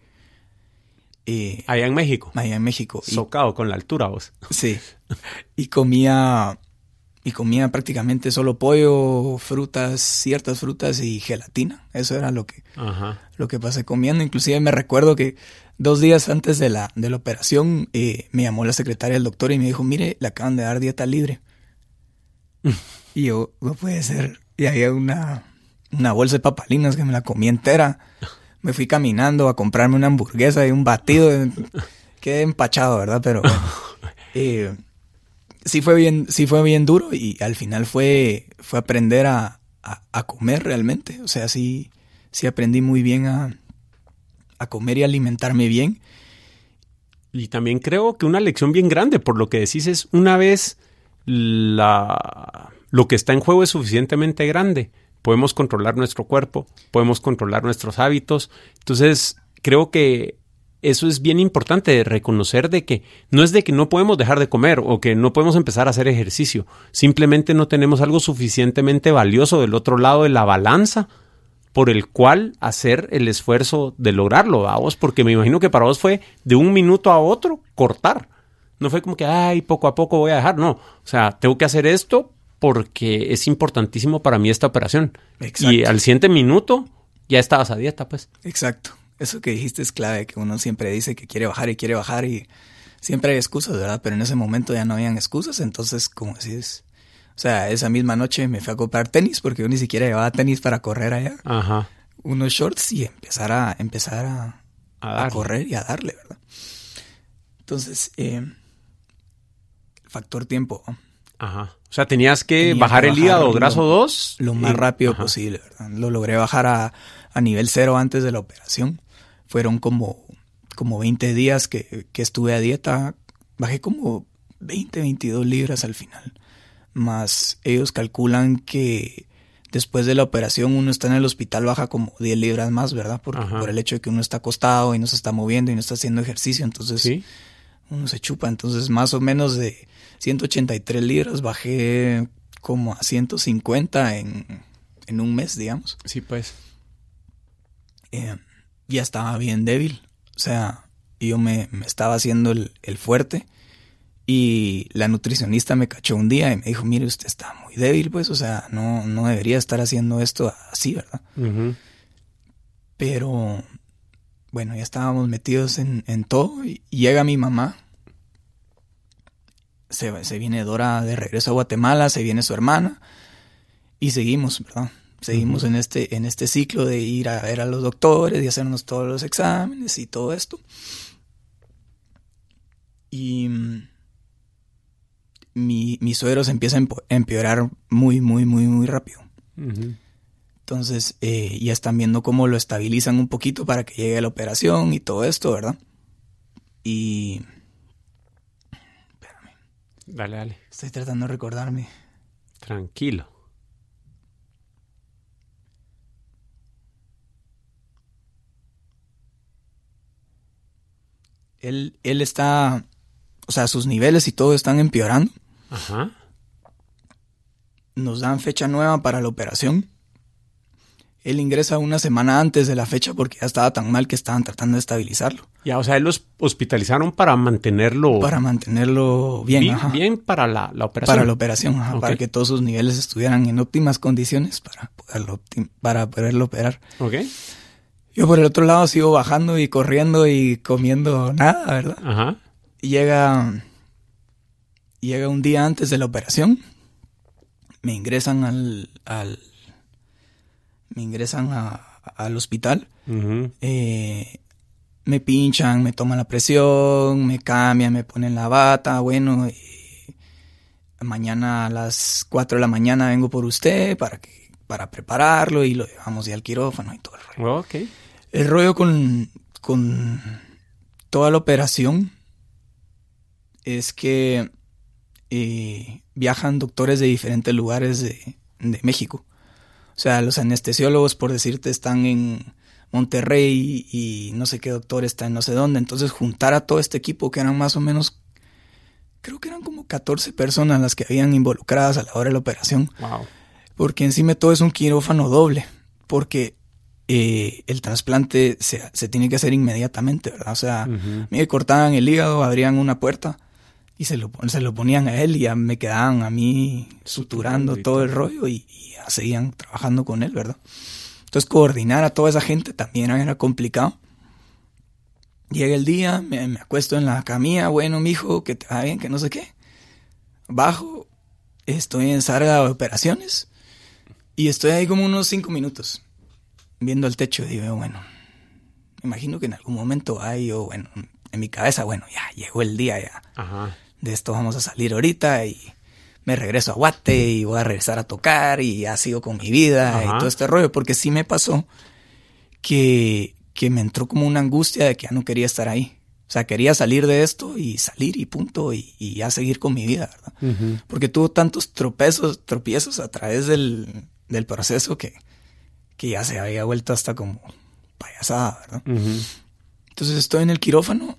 Eh, allá en México. Allá en México. Socado con la altura vos. Sí. Y comía y comía prácticamente solo pollo, frutas, ciertas frutas y gelatina. Eso era lo que, lo que pasé comiendo. Inclusive me recuerdo que dos días antes de la, de la operación eh, me llamó la secretaria del doctor y me dijo, mire, le acaban de dar dieta libre. y yo, no puede ser. Y había una, una bolsa de papalinas que me la comí entera. Me fui caminando a comprarme una hamburguesa y un batido. Quedé empachado, ¿verdad? Pero eh, sí fue bien, sí fue bien duro y al final fue, fue aprender a, comer realmente. O sea, sí, sí aprendí muy bien a, a comer y alimentarme bien. Y también creo que una lección bien grande, por lo que decís, es una vez la, lo que está en juego es suficientemente grande, podemos controlar nuestro cuerpo, podemos controlar nuestros hábitos. Entonces, creo que eso es bien importante reconocer de que no es de que no podemos dejar de comer o que no podemos empezar a hacer ejercicio, simplemente no tenemos algo suficientemente valioso del otro lado de la balanza por el cual hacer el esfuerzo de lograrlo, a vos, porque me imagino que para vos fue de un minuto a otro cortar. No fue como que, ay, poco a poco voy a dejar, no. O sea, tengo que hacer esto porque es importantísimo para mí esta operación. Y al siguiente minuto ya estabas a dieta, pues. Exacto eso que dijiste es clave, que uno siempre dice que quiere bajar y quiere bajar y siempre hay excusas, ¿verdad? Pero en ese momento ya no habían excusas, entonces, como decís, o sea, esa misma noche me fui a comprar tenis porque yo ni siquiera llevaba tenis para correr allá. Ajá. Unos shorts y empezar a, empezar a, a, correr y a darle, ¿verdad? Entonces, eh, factor tiempo. Ajá. O sea, tenías que bajar el hígado graso 2. Lo más rápido posible, ¿verdad? Lo logré bajar a, a nivel cero antes de la operación fueron como, como 20 días que, estuve a dieta. Bajé como 20, 22 libras al final. Más ellos calculan que después de la operación uno está en el hospital baja como 10 libras más, ¿verdad? Por, por el hecho de que uno está acostado y no se está moviendo y no está haciendo ejercicio. Entonces uno se chupa. Entonces más o menos de 183 libras bajé como a 150 en, en un mes, digamos. Sí, pues. Eh, ya estaba bien débil. O sea, yo me, me estaba haciendo el, el, fuerte y la nutricionista me cachó un día y me dijo, mire, usted está muy débil, pues, o sea, no, no debería estar haciendo esto así, ¿verdad? Pero, bueno, ya estábamos metidos en, en todo y llega mi mamá. Se, se viene Dora de regreso a Guatemala, se viene su hermana y seguimos, ¿verdad? Seguimos en, este, en este ciclo de ir a ver a los doctores y hacernos todos los exámenes y todo esto. Y mm, mi, mi suegro se empieza a empeorar muy, muy, muy, muy rápido. Entonces eh, ya están viendo cómo lo estabilizan un poquito para que llegue a la operación y todo esto, ¿verdad? Y... Dale, dale. Estoy tratando de recordarme. Tranquilo. Él, él está, o sea, sus niveles y todo están empeorando. Ajá. Nos dan fecha nueva para la operación. Él ingresa una semana antes de la fecha porque ya estaba tan mal que estaban tratando de estabilizarlo. Ya, o sea, él los hospitalizaron para mantenerlo. Para mantenerlo bien. Bien, bien para la, operación. Para la operación, ajá, para que todos sus niveles estuvieran en óptimas condiciones para poderlo, para poderlo operar. Ok. Yo por el otro lado sigo bajando y corriendo y comiendo nada, ¿verdad? Ajá. Y llega, llega un día antes de la operación, me ingresan al, al me ingresan al hospital, eh, me pinchan, me toman la presión, me cambian, me ponen la bata, bueno, mañana a las 4 de la mañana vengo por usted para que para prepararlo y lo llevamos ya al quirófano y todo el rollo. Okay. El rollo con, con toda la operación es que eh, viajan doctores de diferentes lugares de, México. O sea, los anestesiólogos, por decirte, están en Monterrey y, no sé qué doctor está en no sé dónde. Entonces, juntar a todo este equipo, que eran más o menos, creo que eran como 14 personas las que habían involucradas a la hora de la operación. Wow. Porque encima todo es un quirófano doble. Porque eh, el trasplante se, se, tiene que hacer inmediatamente, ¿verdad? O sea, me cortaban el hígado, abrían una puerta y se lo, se lo ponían a él y ya me quedaban a mí suturando todo el rollo y, ya seguían trabajando con él, ¿verdad? Entonces coordinar a toda esa gente también era complicado. Llega el día, me, me acuesto en la camilla, bueno, mijo, que te va bien, que no sé qué. Bajo, estoy en sarga de operaciones y estoy ahí como unos cinco minutos viendo el techo, digo, bueno, me imagino que en algún momento hay, o bueno, en mi cabeza, bueno, ya llegó el día ya. De esto vamos a salir ahorita y me regreso a Guate y voy a regresar a tocar y ya sigo con mi vida y todo este rollo, porque sí me pasó que, que me entró como una angustia de que ya no quería estar ahí. O sea, quería salir de esto y salir y punto y, ya seguir con mi vida, ¿verdad? Porque tuvo tantos tropezos, tropiezos a través del, del proceso que, que ya se había vuelto hasta como payasada, ¿verdad? Entonces estoy en el quirófano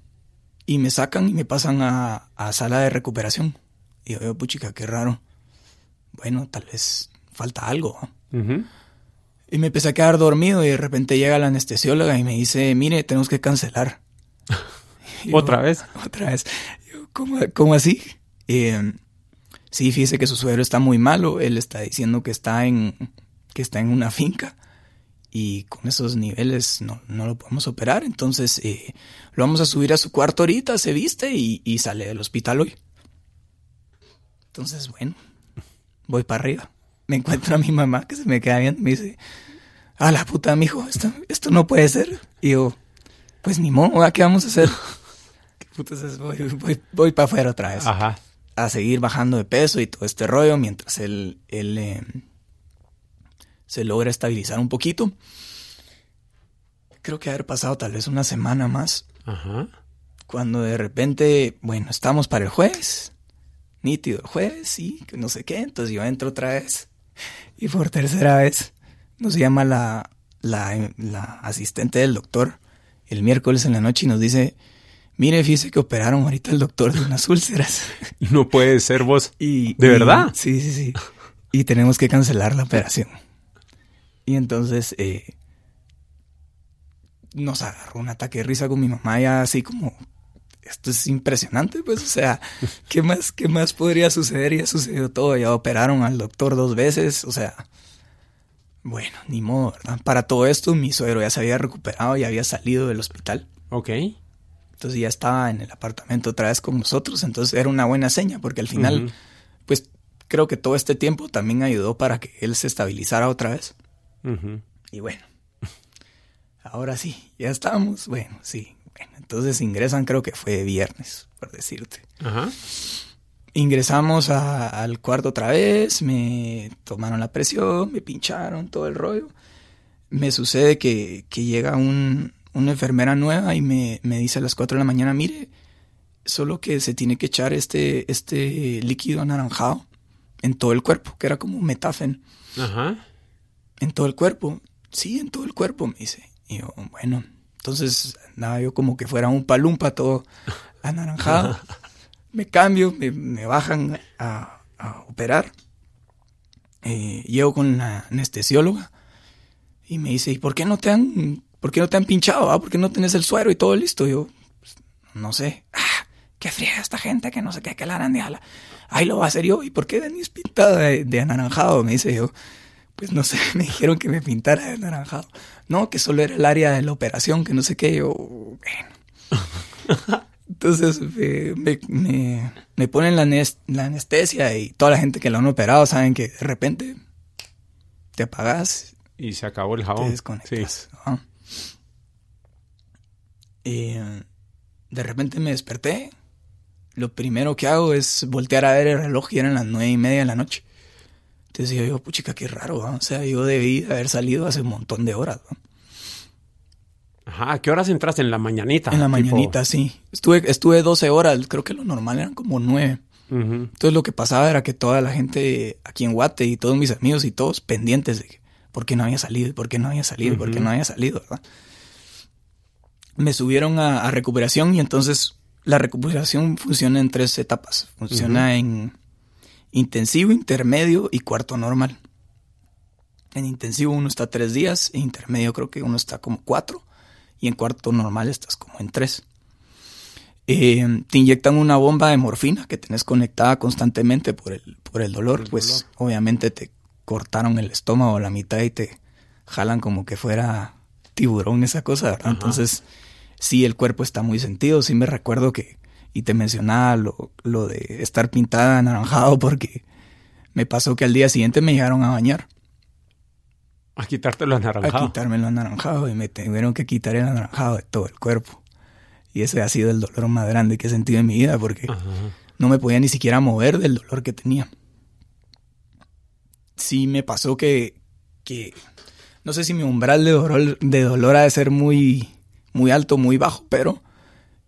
y me sacan y me pasan a, a sala de recuperación. Y yo puchica, qué raro. Bueno, tal vez falta algo. Y me empecé a quedar dormido y de repente llega la anestesióloga y me dice, mire, tenemos que cancelar. ¿Otra vez? Otra vez. ¿cómo, ¿Cómo, así? Eh, sí, fíjese que su suegro está muy malo. Él está diciendo que está en, que está en una finca y con esos niveles no, lo podemos operar. Entonces eh, lo vamos a subir a su cuarto ahorita, se viste y, sale del hospital hoy. Entonces, bueno, voy para arriba. Me encuentro a mi mamá que se me queda viendo me dice, a la puta, mijo, esto, esto no puede ser. Y yo, pues ni modo, ¿qué vamos a hacer? Voy, voy, para afuera otra vez. Ajá. A seguir bajando de peso y todo este rollo mientras él, él eh, se logra estabilizar un poquito. Creo que haber pasado tal vez una semana más. Ajá. Cuando de repente, bueno, estamos para el jueves. Nítido el jueves, sí, que no sé qué. Entonces yo entro otra vez. Y por tercera vez nos llama la, la, la asistente del doctor el miércoles en la noche y nos dice, mire, fíjese que operaron ahorita el doctor de unas úlceras. No puede ser vos. Y, ¿De verdad? Sí, sí, sí. y tenemos que cancelar la operación. Y entonces eh, nos agarró un ataque de risa con mi mamá ya así como, esto es impresionante, pues, o sea, ¿qué más, qué más podría suceder? Ya sucedió todo, ya operaron al doctor dos veces, o sea, bueno, ni modo, ¿verdad? Para todo esto, mi suegro ya se había recuperado y había salido del hospital. Ok. Entonces ya estaba en el apartamento otra vez con nosotros, entonces era una buena seña, porque al final, pues, creo que todo este tiempo también ayudó para que él se estabilizara otra vez. Y bueno, ahora sí, ya estamos, bueno, sí, entonces ingresan, creo que fue viernes, por decirte. Ajá. Ingresamos al cuarto otra vez, me tomaron la presión, me pincharon todo el rollo. Me sucede que, llega una enfermera nueva y me, dice a las 4 de la mañana, mire, solo que se tiene que echar este, este líquido anaranjado en todo el cuerpo, que era como un metafen. Ajá. En todo el cuerpo. Sí, en todo el cuerpo, me dice. Y yo, bueno, entonces nada, yo como que fuera un palumpa todo anaranjado. me cambio, me, bajan a, operar. Eh, llego con la anestesióloga y me dice, ¿y por qué no te han, por qué no te han pinchado? Ah? ¿Por qué no tienes el suero y todo listo? yo, pues, no sé. Ah, qué fría esta gente que no sé qué, que la arandeala. Ahí lo va a hacer yo. ¿Y por qué venís pintada de, de anaranjado? Me dice yo. Pues no sé, me dijeron que me pintara de anaranjado. No, que solo era el área de la operación, que no sé qué. Yo, bueno. Entonces me, me, ponen la, la, anestesia y toda la gente que lo han operado saben que de repente te apagas. Y se acabó el jabón. Te desconectas. Y de repente me desperté. Lo primero que hago es voltear a ver el reloj y eran las nueve y media de la noche. Entonces yo, puchica, qué raro, o sea, yo debí haber salido hace un montón de horas. Ajá, ¿a qué horas entraste? ¿En la mañanita? En la mañanita, sí. Estuve, estuve 12 horas, creo que lo normal eran como 9. Entonces lo que pasaba era que toda la gente aquí en Guate y todos mis amigos y todos pendientes de por qué no había salido, por qué no había salido, por qué no había salido, ¿verdad? Me subieron a, recuperación y entonces la recuperación funciona en tres etapas. Funciona en intensivo, intermedio y cuarto normal. En intensivo uno está tres días, en intermedio creo que uno está como cuatro y en cuarto normal estás como en tres. Eh, te inyectan una bomba de morfina que tenés conectada constantemente por el, por el dolor, pues obviamente te cortaron el estómago a la mitad y te jalan como que fuera tiburón esa cosa, ¿verdad? Entonces, sí, el cuerpo está muy sentido, sí me recuerdo que y te mencionaba lo, lo de estar pintada anaranjado porque me pasó que al día siguiente me llegaron a bañar. A quitarte lo anaranjado. A quitarme lo anaranjado y me tuvieron que quitar el anaranjado de todo el cuerpo. Y ese ha sido el dolor más grande que he sentido en mi vida porque no me podía ni siquiera mover del dolor que tenía. Sí me pasó que, que no sé si mi umbral de dolor, de dolor ha de ser muy, muy alto, muy bajo, pero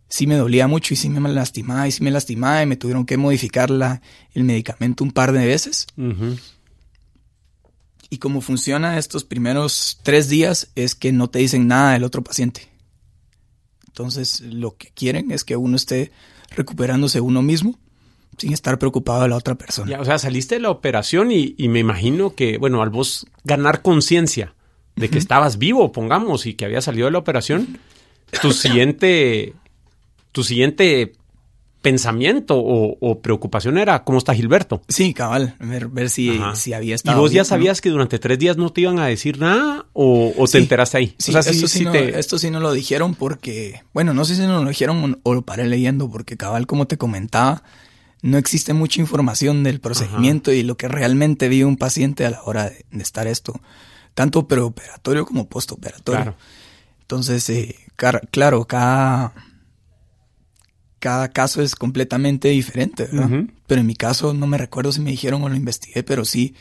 sí me dolía mucho y sí me lastimaba y sí me lastimaba y me tuvieron que modificar la, el medicamento un par de veces. Y cómo funciona estos primeros tres días es que no te dicen nada del otro paciente. Entonces lo que quieren es que uno esté recuperándose uno mismo sin estar preocupado de la otra persona. Ya, o sea, saliste de la operación y, me imagino que, bueno, al vos ganar conciencia de que estabas vivo, pongamos, y que había salido de la operación, tu siguiente tu siguiente pensamiento o, preocupación era cómo está Gilberto. Sí, cabal, ver, si, si, había estado. ¿Y vos ya sabías que durante tres días no te iban a decir nada o, te enteraste ahí? Sí, esto, sí, no, esto sí no lo dijeron porque, bueno, no sé si no lo dijeron o lo paré leyendo porque cabal, como te comentaba, no existe mucha información del procedimiento y lo que realmente vive un paciente a la hora de, estar esto, tanto preoperatorio como postoperatorio. Claro. Entonces, eh, claro, cada cada caso es completamente diferente, ¿verdad? Pero en mi caso no me recuerdo si me dijeron o lo investigué, pero sí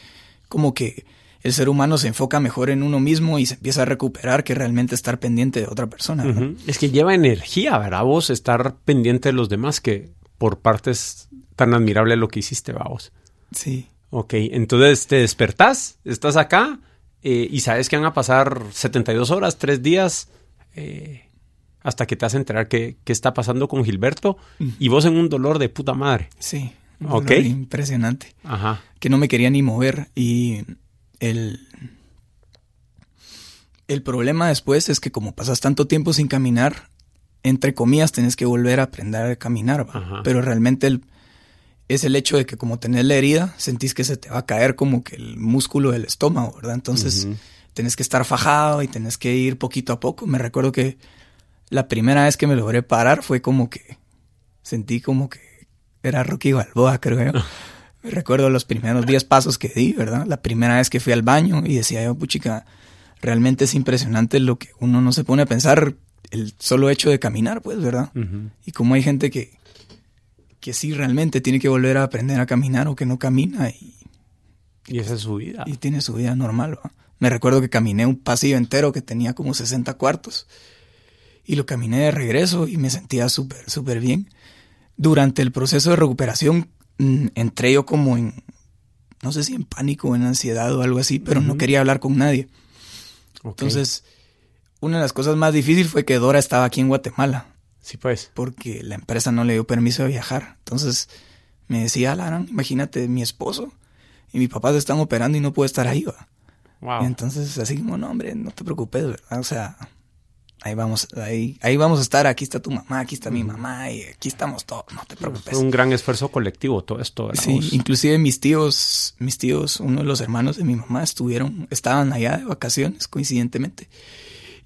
como que el ser humano se enfoca mejor en uno mismo y se empieza a recuperar que realmente estar pendiente de otra persona. Es que lleva energía, ¿verdad? Vos estar pendiente de los demás, que por parte es tan admirable lo que hiciste, vos. Sí. Ok, entonces te despertás, estás acá eh, y sabes que van a pasar 72 horas, 3 días. Eh, hasta que te hace enterar qué, está pasando con Gilberto y vos en un dolor de puta madre. Sí, Ok. Impresionante. Ajá. Que no me quería ni mover. Y el, el problema después es que como pasas tanto tiempo sin caminar, entre comillas tenés que volver a aprender a caminar. Pero realmente el, es el hecho de que como tenés la herida, sentís que se te va a caer como que el músculo del estómago, ¿verdad? Entonces Ujú. tenés que estar fajado y tenés que ir poquito a poco. Me recuerdo que la primera vez que me logré parar fue como que sentí como que era Rocky Balboa, creo yo. Me recuerdo los primeros 10 pasos que di, ¿verdad? La primera vez que fui al baño y decía yo, puchica, realmente es impresionante lo que uno no se pone a pensar, el solo hecho de caminar, pues, ¿verdad? Y como hay gente que, que sí realmente tiene que volver a aprender a caminar o que no camina y, Y esa es su vida. y tiene su vida normal. Me recuerdo que caminé un pasillo entero que tenía como 60 cuartos y lo caminé de regreso y me sentía súper, súper bien. Durante el proceso de recuperación mm, entré yo como en, no sé si en pánico o en ansiedad o algo así, pero no quería hablar con nadie. Entonces, una de las cosas más difíciles fue que Dora estaba aquí en Guatemala Sí, pues. porque la empresa no le dio permiso de viajar. Entonces me decía, Alan, imagínate, mi esposo y mi papá se están operando y no puede estar ahí. ¿va?". Wow. Y entonces así como, no, hombre, no te preocupes, ¿verdad? O sea, ahí vamos, ahí, ahí vamos a estar, aquí está tu mamá, aquí está mi mamá y aquí estamos todos, no te preocupes. Fue un gran esfuerzo colectivo todo esto. Sí, inclusive mis tíos, mis tíos, uno de los hermanos de mi mamá estuvieron, estaban allá de vacaciones, coincidentemente,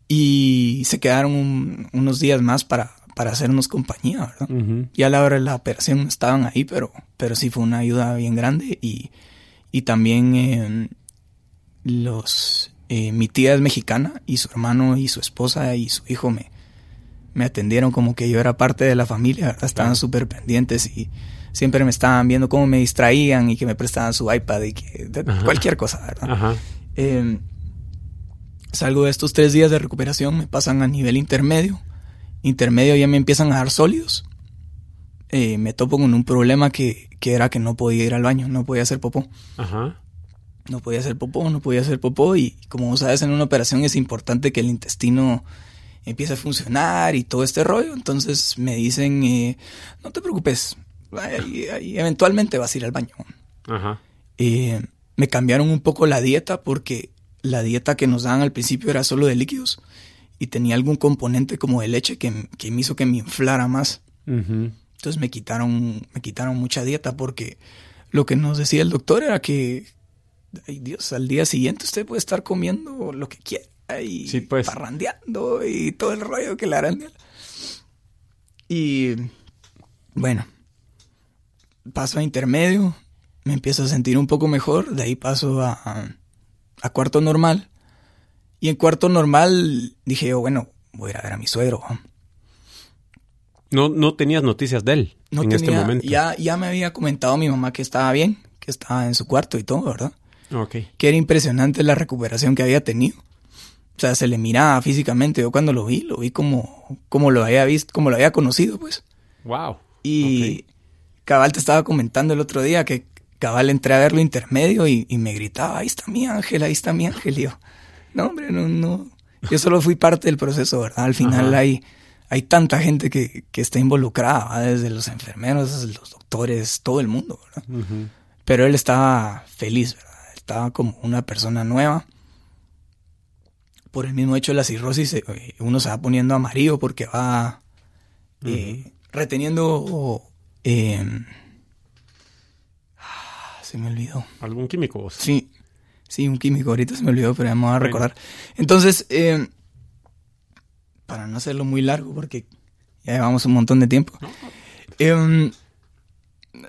y se quedaron un- unos días más para, para hacernos compañía, ¿verdad? Ya a la hora de la operación estaban ahí, pero, pero sí fue una ayuda bien grande y, y también eh, los, eh, mi tía es mexicana y su hermano y su esposa y su hijo me, me atendieron como que yo era parte de la familia, ¿verdad? estaban súper pendientes y siempre me estaban viendo cómo me distraían y que me prestaban su iPad y que de- cualquier cosa, ¿verdad? Ajá. Eh, salgo de estos tres días de recuperación, me pasan a nivel intermedio. Intermedio ya me empiezan a dar sólidos. Eh, me topo con un problema que, que era que no podía ir al baño, no podía hacer popó. Ajá. No podía hacer popó, no podía hacer popó. Y como sabes, en una operación es importante que el intestino empiece a funcionar y todo este rollo. Entonces me dicen, eh, no te preocupes, eventualmente vas a ir al baño. Ajá. Eh, me cambiaron un poco la dieta porque la dieta que nos daban al principio era solo de líquidos y tenía algún componente como de leche que, que me hizo que me inflara más. Entonces me quitaron, me quitaron mucha dieta porque lo que nos decía el doctor era que, ay Dios, al día siguiente usted puede estar comiendo lo que quiera y Sí, pues. parrandeando y todo el rollo que le harán. Y bueno, paso a intermedio, me empiezo a sentir un poco mejor, de ahí paso a, a, a cuarto normal. Y en cuarto normal dije yo, bueno, voy a ir a ver a mi suegro. No, no tenías noticias de él No en tenía, este momento. Ya, ya me había comentado mi mamá que estaba bien, que estaba en su cuarto y todo, ¿verdad? Que era impresionante la recuperación que había tenido. O sea, se le miraba físicamente. Yo cuando lo vi, lo vi como, como lo había visto, como lo había conocido, pues. Wow. Y Cabal te estaba comentando el otro día que Cabal entré a verlo intermedio y, y me gritaba, ahí está mi ángel, ahí está mi ángel. Y yo, no, hombre, no, no. Yo solo fui parte del proceso, ¿verdad? Al final Ajá. hay, hay tanta gente que, que está involucrada, ¿va? desde los enfermeros, los doctores, todo el mundo, ¿verdad? Pero él estaba feliz, ¿verdad? Estaba como una persona nueva. Por el mismo hecho de la cirrosis, eh, uno se va poniendo amarillo porque va eh, reteniendo... eh, ah, se me olvidó. ¿Algún químico vos? Sí, sí, un químico. Ahorita se me olvidó, pero ya me voy a Bueno. recordar. Entonces, eh, para no hacerlo muy largo, porque ya llevamos un montón de tiempo. em,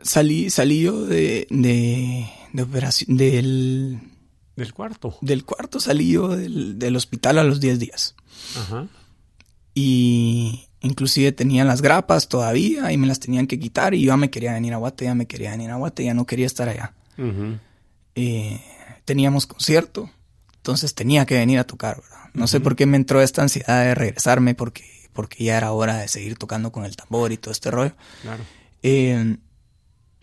salí, salí yo de, de, de operación, del, Del cuarto. del cuarto, salí yo del, del hospital a los 10 días. Ajá. Y inclusive tenían las grapas todavía y me las tenían que quitar y yo ya me quería venir a Guate, ya me quería venir a Guate, ya no quería estar allá. Eh, teníamos concierto, entonces tenía que venir a tocar, ¿verdad? No sé por qué me entró esta ansiedad de regresarme, porque, porque ya era hora de seguir tocando con el tambor y todo este rollo. Claro. Eh,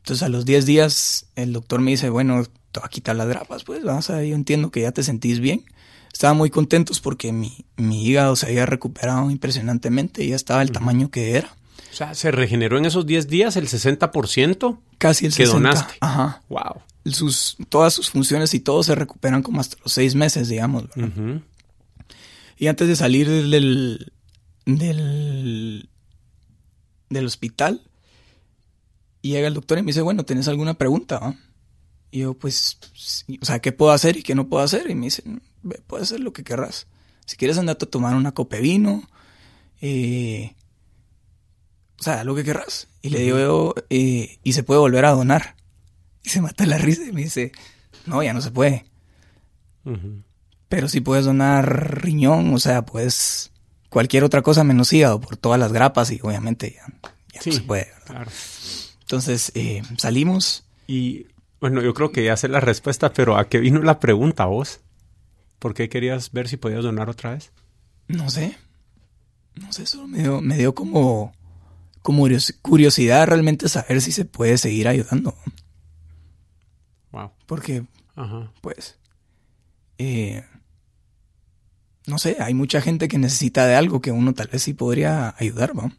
entonces a los 10 días el doctor me dice, bueno, te va a quitar las grapas, pues, ¿verdad? o sea, yo entiendo que ya te sentís bien. Estaban muy contentos porque mi, mi hígado se había recuperado impresionantemente, ya estaba el tamaño que era. O sea, se regeneró en esos 10 días el 60%. Casi el que 60%. donaste. Ajá. Wow. Sus, todas sus funciones y todo se recuperan como hasta los seis meses, digamos. ¿verdad? Ujú. Y antes de salir del, del, del hospital, llega el doctor y me dice, bueno, ¿tenés alguna pregunta? va?" Y yo, pues, sí, o sea, ¿qué puedo hacer y qué no puedo hacer? Y me dice, "Ve, puedes hacer lo que querrás. Si quieres andarte a tomar una copa de vino, eh, o sea, lo que querrás. Y le digo eh, y se puede volver a donar. Y se mata la risa y me dice, no, ya no se puede. Pero si puedes donar riñón, o sea, pues cualquier otra cosa menos hígado por todas las grapas y obviamente ya, ya Sí. no se puede. ¿verdad? Claro. Entonces eh, salimos. Y bueno, yo creo que ya sé la respuesta, pero ¿a qué vino la pregunta vos? ¿Por qué querías ver si podías donar otra vez? No sé. No sé, solo me dio, me dio como, como curios- curiosidad realmente saber si se puede seguir ayudando. Wow. Porque, Ajá. pues, eh, no sé, hay mucha gente que necesita de algo que uno tal vez sí podría ayudar, ¿no?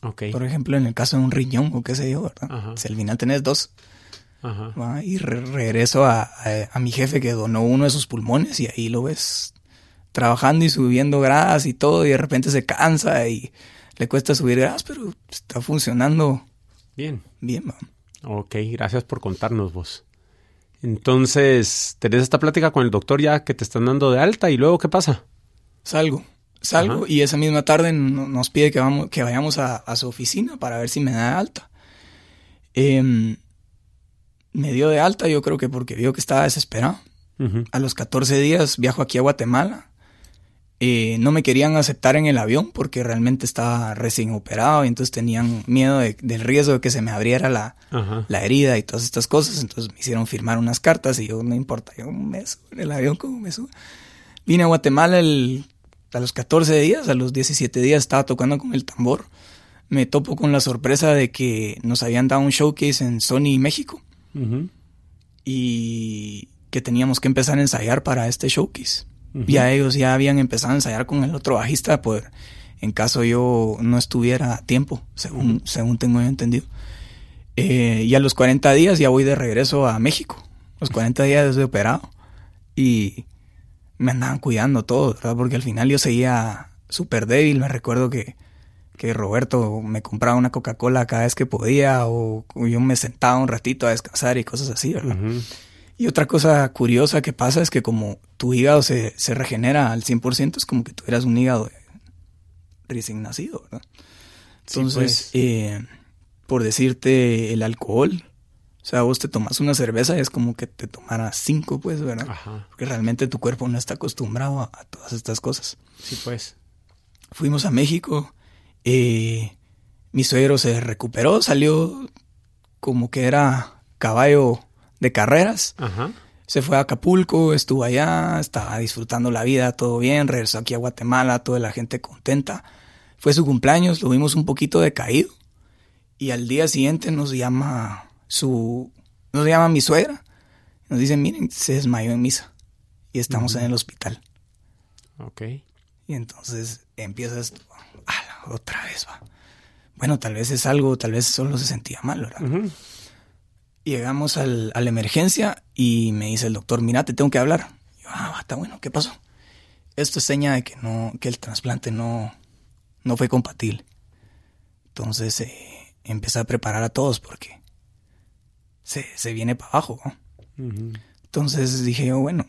Por ejemplo, en el caso de un riñón o qué sé yo, ¿verdad? Ajá. Si al final tenés dos, Ajá. ¿va? y re- regreso a, a- a mi jefe que donó uno de sus pulmones y ahí lo ves trabajando y subiendo gradas y todo y de repente se cansa y le cuesta subir gradas, pero está funcionando Bien. bien. ¿va? Ok, gracias por contarnos vos. Entonces, tenés esta plática con el doctor ya que te están dando de alta y luego ¿qué pasa? Salgo, salgo Ajá. y esa misma tarde no- nos pide que, vamos, que vayamos a, a su oficina para ver si me da de alta. Em, me dio de alta yo creo que porque vio que estaba desesperado. Ujú. a los 14 días viajo aquí a Guatemala. Eh, no me querían aceptar en el avión porque realmente estaba recién operado y entonces tenían miedo de- del riesgo de que se me abriera la, la herida y todas estas cosas. Entonces me hicieron firmar unas cartas y yo, no importa, yo me subo en el avión como me subo. Vine a Guatemala el- a los 14 días, a los 17 días estaba tocando con el tambor. Me topo con la sorpresa de que nos habían dado un showcase en Sony México y que teníamos que empezar a ensayar para este showcase. Ya ellos ya habían empezado a ensayar con el otro bajista, pues en caso yo no estuviera a tiempo, según, según tengo yo entendido. Eh, y a los 40 días ya voy de regreso a México. Los 40 días desde operado. Y me andaban cuidando todo, ¿verdad? Porque al final yo seguía súper débil. Me recuerdo que, que Roberto me compraba una Coca-Cola cada vez que podía o, o yo me sentaba un ratito a descansar y cosas así, ¿verdad? Y otra cosa curiosa que pasa es que como tu hígado se, se regenera al 100%, es como que tuvieras un hígado recién nacido, ¿verdad? Sí, Entonces, pues. eh, por decirte, el alcohol, sea, vos te tomas una cerveza y es como que te tomaras cinco, pues, ¿verdad? Ajá. Porque realmente tu cuerpo no está acostumbrado a, a todas estas cosas. Sí, pues. Fuimos a México, eh, mi suegro se recuperó, salió como que era caballo de carreras. Ajá. Se fue a Acapulco, estuvo allá, estaba disfrutando la vida, todo bien, regresó aquí a Guatemala, toda la gente contenta. Fue su cumpleaños, lo vimos un poquito decaído. Y al día siguiente nos llama su. Nos llama mi suegra. Nos dice, miren, se desmayó en misa. Y estamos en el hospital. Ok. Y entonces empiezas, "Ala, otra vez va. Bueno, tal vez es algo, tal vez solo se sentía mal, ¿verdad? Llegamos al- a la emergencia y me dice el doctor, mira, te tengo que hablar. Y yo, ah, está bueno, ¿qué pasó? Esto es seña de que no, que el trasplante no, no fue compatible. Entonces eh, empecé a preparar a todos porque se, se viene para abajo. Entonces dije yo, bueno,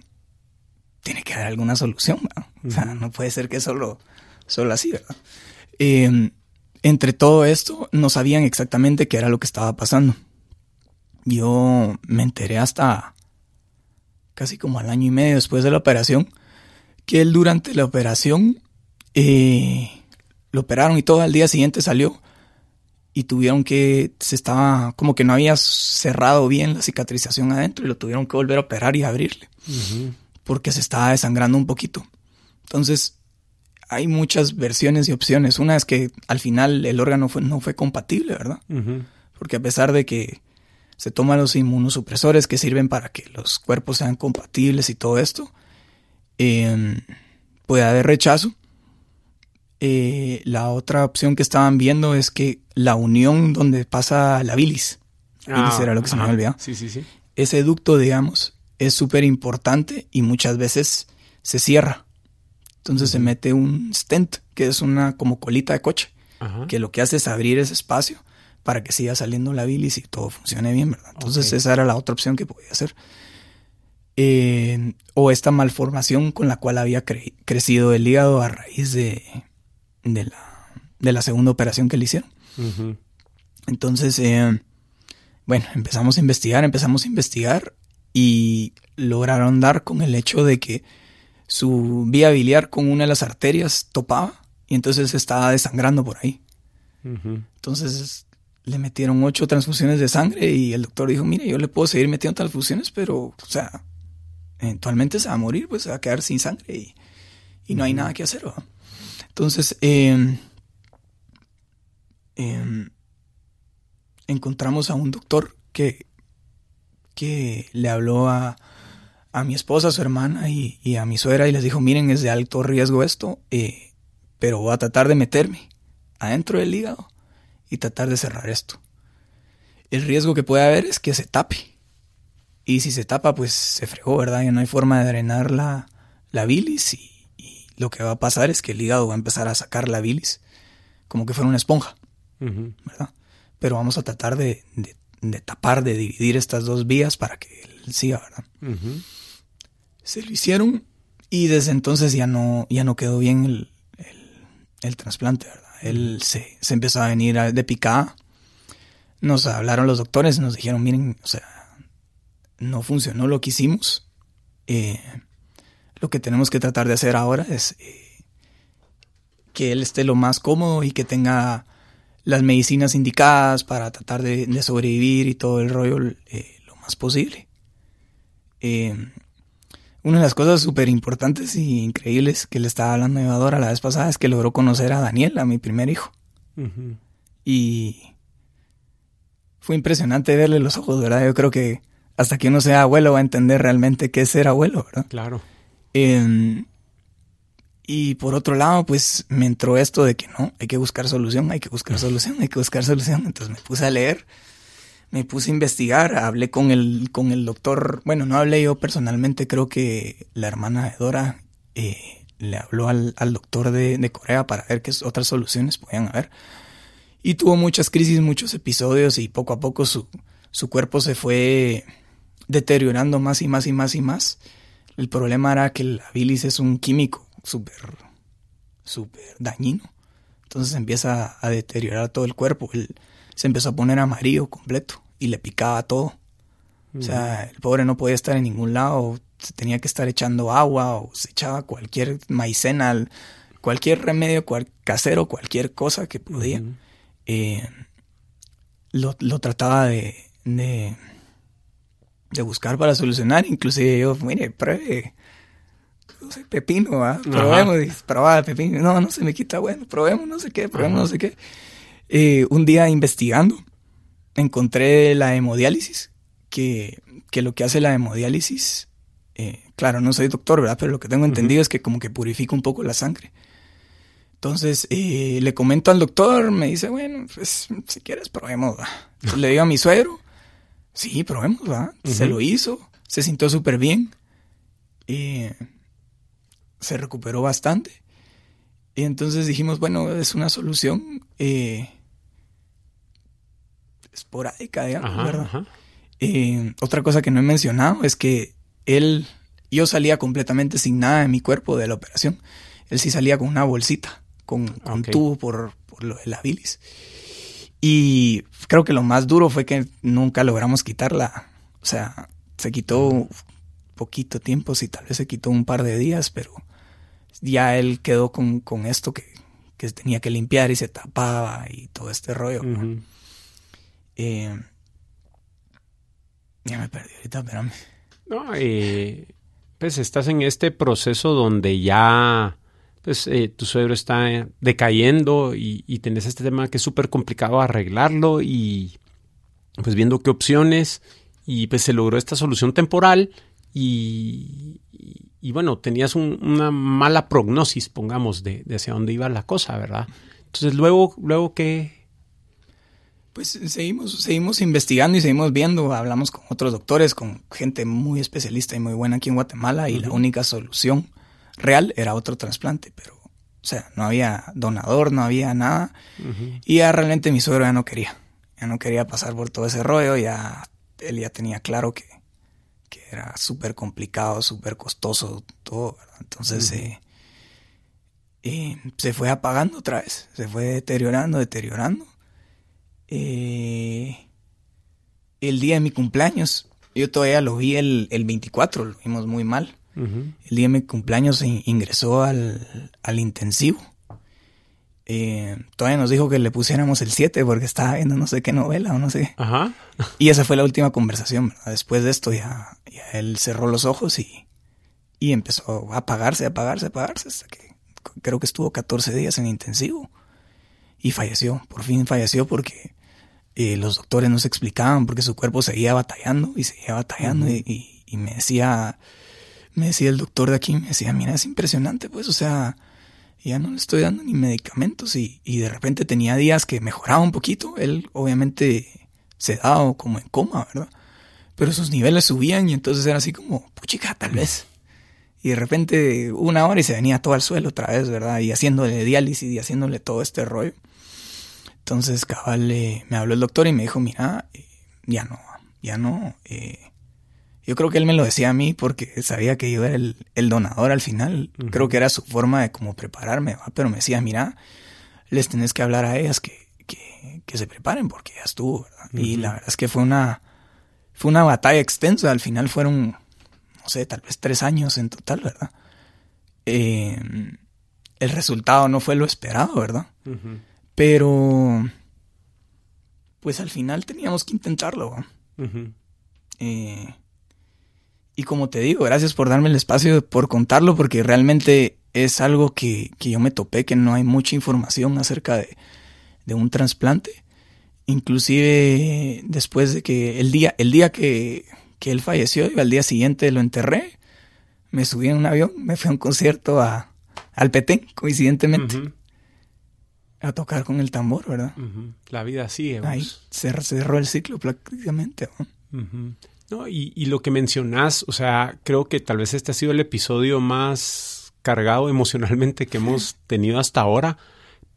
tiene que haber alguna solución. ¿no? O sea, no puede ser que solo, solo así, ¿verdad? Eh, entre todo esto, no sabían exactamente qué era lo que estaba pasando. Yo me enteré hasta casi como al año y medio después de la operación, que él durante la operación eh, lo operaron y todo al día siguiente salió y tuvieron que, se estaba como que no había cerrado bien la cicatrización adentro y lo tuvieron que volver a operar y abrirle porque se estaba desangrando un poquito. Entonces, hay muchas versiones y opciones. Una es que al final el órgano fue- no fue compatible, ¿verdad? Porque a pesar de que se toman los inmunosupresores que sirven para que los cuerpos sean compatibles y todo esto, eh, puede haber rechazo. Eh, la otra opción que estaban viendo es que la unión donde pasa la bilis, bilis Ah, era lo que se me había olvidado, Sí, sí, sí. ese ducto, digamos, es súper importante y muchas veces se cierra. Entonces se mete un stent, que es una como colita de coche, que lo que hace es abrir ese espacio para que siga saliendo la bilis y todo funcione bien, ¿verdad? Entonces esa era la otra opción que podía hacer. Eh, o esta malformación con la cual había cre- crecido el hígado a raíz de, de, la, de la segunda operación que le hicieron. Entonces, eh, bueno, empezamos a investigar, empezamos a investigar y lograron dar con el hecho de que su vía biliar con una de las arterias topaba y entonces estaba desangrando por ahí. Entonces le metieron ocho transfusiones de sangre y el doctor dijo, mire, yo le puedo seguir metiendo transfusiones, pero, o sea, eventualmente se va a morir, pues se va a quedar sin sangre y, y no hay nada que hacer. ¿va? Entonces, eh, eh, encontramos a un doctor que, que le habló a, a mi esposa, a su hermana y, a mi suegra y les dijo, miren, es de alto riesgo esto, eh, pero voy a tratar de meterme adentro del hígado y tratar de cerrar esto. El riesgo que puede haber es que se tape. Y si se tapa, pues se fregó, ¿verdad? Ya no hay forma de drenar la, la bilis y lo que va a pasar es que el hígado va a empezar a sacar la bilis como que fuera una esponja. ¿verdad? Pero vamos a tratar de, de- de tapar, de dividir estas dos vías para que él siga, ¿verdad? Se lo hicieron y desde entonces ya no, ya no quedó bien el, el, el trasplante, ¿verdad? Él se, se empezó a venir a- de picada. Nos hablaron los doctores, nos dijeron, miren, o sea, no funcionó lo que hicimos. Eh, lo que tenemos que tratar de hacer ahora es eh, que él esté lo más cómodo y que tenga las medicinas indicadas para tratar de, de sobrevivir y todo el rollo eh, lo más posible. Eh, una de las cosas súper importantes y increíbles que le estaba hablando a Dora la vez pasada es que logró conocer a Daniel, a mi primer hijo. Y fue impresionante verle los ojos, ¿verdad? Yo creo que hasta que uno sea abuelo va a entender realmente qué es ser abuelo, ¿verdad? Claro. Eh, y por otro lado, pues me entró esto de que no, hay que buscar solución, hay que buscar solución, hay que buscar solución. Entonces me puse a leer, me puse a investigar, hablé con el, con el doctor, bueno, no hablé yo personalmente, creo que la hermana de Dora eh, le habló al, al doctor de, de Corea para ver qué otras soluciones podían haber. Y tuvo muchas crisis, muchos episodios y poco a poco su, su cuerpo se fue deteriorando más y más y más y más. El problema era que la bilis es un químico súper, súper dañino. Entonces empieza a deteriorar todo el cuerpo. Él se empezó a poner amarillo completo y le picaba todo. O sea, el pobre no podía estar en ningún lado. Se tenía que estar echando agua o se echaba cualquier maicena, cualquier remedio cual, casero, cualquier cosa que podía. Eh, lo, lo trataba de, de, de buscar para solucionar. Inclusive yo, mire, pruebe no sé, pepino, ¿va? probemos, y probaba pepino, no, no se me quita, bueno, probemos no sé qué, probemos Ajá. no sé qué. Eh, un día investigando, encontré la hemodiálisis, que, que lo que hace la hemodiálisis, eh, claro, no soy doctor, ¿verdad? Pero lo que tengo entendido es que como que purifica un poco la sangre. Entonces eh, le comento al doctor, me dice, bueno, pues si quieres probemos, ¿va? Entonces, le digo a mi suegro, sí, probemos, ¿va? Se lo hizo, se sintió súper bien. Eh, se recuperó bastante. Y entonces dijimos, bueno, es una solución eh, esporádica, digamos, Ajá, ¿verdad? ajá. Eh, otra cosa que no he mencionado es que él, yo salía completamente sin nada en mi cuerpo de la operación. Él sí salía con una bolsita, con, con tubo por, por lo de la bilis. Y creo que lo más duro fue que nunca logramos quitarla. O sea, se quitó poquito tiempo, sí, tal vez se quitó un par de días, pero ya él quedó con, con esto que, que tenía que limpiar y se tapaba y todo este rollo. Eh, ya me perdí ahorita, espérame. No, eh, pues estás en este proceso donde ya pues eh, tu suegro está eh, decayendo y, y tenés este tema que es súper complicado arreglarlo y pues viendo qué opciones. Y pues se logró esta solución temporal y, y- y bueno, tenías una mala prognosis, pongamos, de, de, hacia dónde iba la cosa, ¿verdad? Entonces, luego, luego que... Pues seguimos, seguimos investigando y seguimos viendo, hablamos con otros doctores, con gente muy especialista y muy buena aquí en Guatemala y la única solución real era otro trasplante, pero, o sea, no había donador, no había nada y ya realmente mi suegro ya no quería, ya no quería pasar por todo ese rollo, ya él ya tenía claro que que era súper complicado, súper costoso, todo, Entonces eh, se fue apagando otra vez, se fue deteriorando, deteriorando. Eh, el día de mi cumpleaños, yo todavía lo vi el, el 24, lo vimos muy mal. El día de mi cumpleaños ingresó al, al intensivo. Eh, todavía nos dijo que le pusiéramos el 7 porque estaba viendo no sé qué novela o no sé. Ajá. Y esa fue la última conversación. Después de esto ya, él cerró los ojos y, y empezó a apagarse, a apagarse, a apagarse hasta que creo que estuvo 14 días en intensivo y falleció. Por fin falleció porque eh, los doctores no se explicaban porque su cuerpo seguía batallando y seguía batallando y, y me decía, me decía el doctor de aquí, me decía, mira, es impresionante, pues, o sea ya no le estoy dando ni medicamentos y, y, de repente tenía días que mejoraba un poquito. Él obviamente se daba como en coma, ¿verdad? Pero sus niveles subían y entonces era así como, puchica, tal vez. Y de repente una hora y se venía todo al suelo otra vez, ¿verdad? Y haciéndole diálisis y haciéndole todo este rollo. Entonces, cabal, me habló el doctor y me dijo, mira, eh, ya no, ya no, eh, yo creo que él me lo decía a mí porque sabía que yo era el, donador al final. Creo que era su forma de como prepararme, pero me decía, mira, les tenés que hablar a ellas que, que, se preparen porque ya estuvo, ¿verdad? Y la verdad es que fue una, fue una batalla extensa. Al final fueron, no sé, tal vez tres años en total, ¿verdad? Eh, el resultado no fue lo esperado, ¿verdad? Pero, pues al final teníamos que intentarlo, ¿verdad? eh, y como te digo, gracias por darme el espacio, por contarlo, porque realmente es algo que, yo me topé, que no hay mucha información acerca de, un trasplante. Inclusive después de que el día, el día que, él falleció y al día siguiente lo enterré, me subí en un avión, me fui a un concierto a, al Petén, coincidentemente. A tocar con el tambor, ¿verdad? La vida sigue. Ahí se cerró el ciclo prácticamente. No, y, lo que mencionas, o sea, creo que tal vez este ha sido el episodio más cargado emocionalmente que hemos tenido hasta ahora,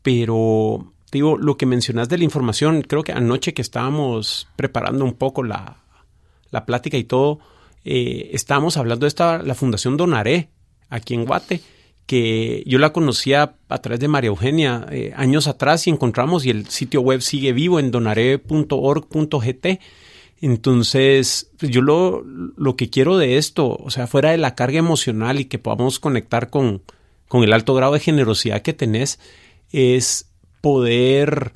pero digo, lo que mencionas de la información, creo que anoche que estábamos preparando un poco la, la plática y todo, eh, estábamos hablando de esta, la Fundación Donaré, aquí en Guate, que yo la conocía a través de María Eugenia eh, años atrás y encontramos y el sitio web sigue vivo en donaré.org.gt entonces, yo lo, lo que quiero de esto, o sea, fuera de la carga emocional y que podamos conectar con, con el alto grado de generosidad que tenés, es poder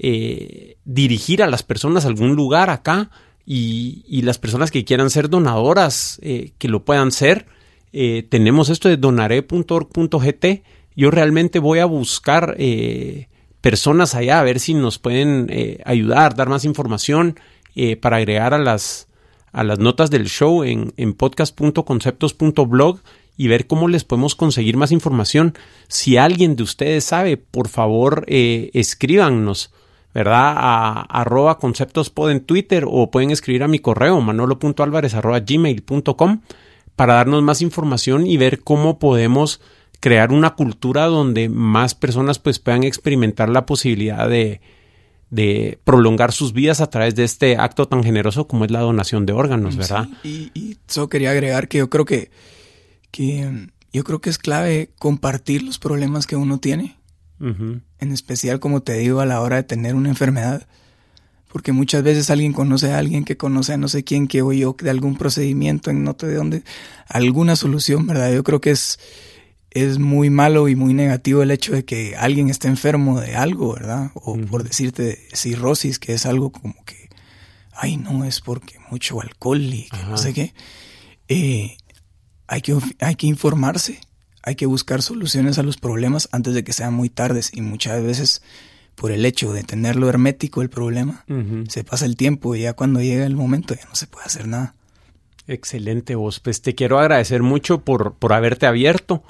eh, dirigir a las personas a algún lugar acá y, y las personas que quieran ser donadoras, eh, que lo puedan ser. Eh, tenemos esto de donaré.org.gt. Yo realmente voy a buscar personas allá a ver si nos pueden ayudar, dar más información. Eh, para agregar a las, a las notas del show en, en podcast.conceptos.blog y ver cómo les podemos conseguir más información. Si alguien de ustedes sabe, por favor, eh, escríbanos, ¿verdad? A, arroba conceptospod en Twitter o pueden escribir a mi correo manolo.alvarez arroba para darnos más información y ver cómo podemos crear una cultura donde más personas pues puedan experimentar la posibilidad de, de prolongar sus vidas a través de este acto tan generoso como es la donación de órganos, ¿verdad? y, y solo quería agregar que yo creo que, que yo creo que es clave compartir los problemas que uno tiene. En especial, como te digo, a la hora de tener una enfermedad. Porque muchas veces alguien conoce a alguien que conoce a no sé quién que oyó de algún procedimiento en no sé de dónde, alguna solución, ¿verdad? Yo creo que es, es muy malo y muy negativo el hecho de que alguien esté enfermo de algo, ¿verdad? O por decirte cirrosis, que es algo como que, ay, no, es porque mucho alcohol y que no sé qué. Eh, hay, que, hay que informarse, hay que buscar soluciones a los problemas antes de que sean muy tardes y muchas veces por el hecho de tenerlo hermético el problema, se pasa el tiempo y ya cuando llega el momento ya no se puede hacer nada. Excelente vos. Pues te quiero agradecer mucho por, por haberte abierto.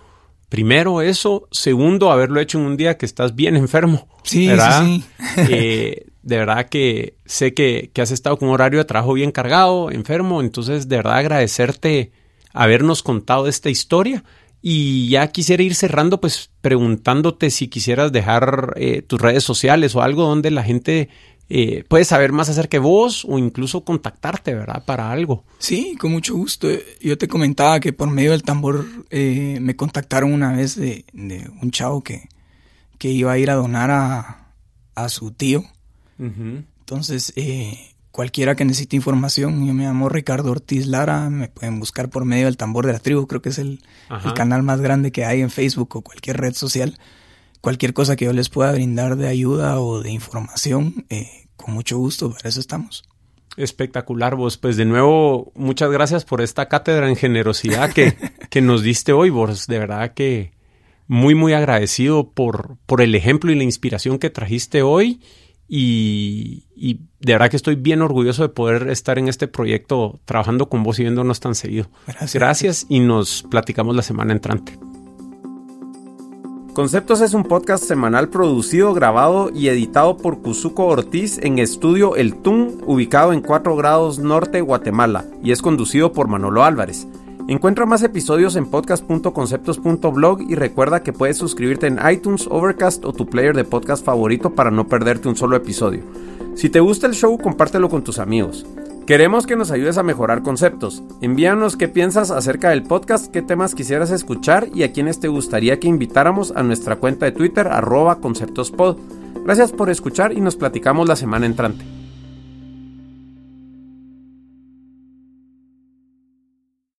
Primero eso, segundo haberlo hecho en un día que estás bien enfermo. Sí, sí, eh, de verdad que sé que, que, has estado con un horario de trabajo bien cargado, enfermo, entonces de verdad agradecerte habernos contado esta historia y ya quisiera ir cerrando, pues preguntándote si quisieras dejar eh, tus redes sociales o algo donde la gente eh, puede saber más acerca de vos o incluso contactarte, ¿verdad? Para algo. Sí, con mucho gusto. Yo te comentaba que por medio del tambor eh, me contactaron una vez de, un chavo que, que, iba a ir a donar a, a su tío. Entonces, eh, cualquiera que necesite información, yo me llamo Ricardo Ortiz Lara, me pueden buscar por medio del tambor de la tribu, creo que es el, canal más grande que hay en Facebook o cualquier red social. Cualquier cosa que yo les pueda brindar de ayuda o de información, eh, con mucho gusto, para eso estamos. Espectacular, vos. Pues de nuevo, muchas gracias por esta cátedra en generosidad que, que nos diste hoy, vos. De verdad que muy, muy agradecido por, por el ejemplo y la inspiración que trajiste hoy y, de verdad que estoy bien orgulloso de poder estar en este proyecto trabajando con vos y viéndonos tan seguido. Gracias. Gracias y nos platicamos la semana entrante. Conceptos es un podcast semanal producido, grabado y editado por Cuzuco Ortiz en Estudio El Tun, ubicado en 4 grados norte, Guatemala, y es conducido por Manolo Álvarez. Encuentra más episodios en podcast.conceptos.blog y recuerda que puedes suscribirte en iTunes, Overcast o tu player de podcast favorito para no perderte un solo episodio. Si te gusta el show, compártelo con tus amigos. Queremos que nos ayudes a mejorar conceptos. Envíanos qué piensas acerca del podcast, qué temas quisieras escuchar y a quienes te gustaría que invitáramos a nuestra cuenta de Twitter arroba conceptospod. Gracias por escuchar y nos platicamos la semana entrante.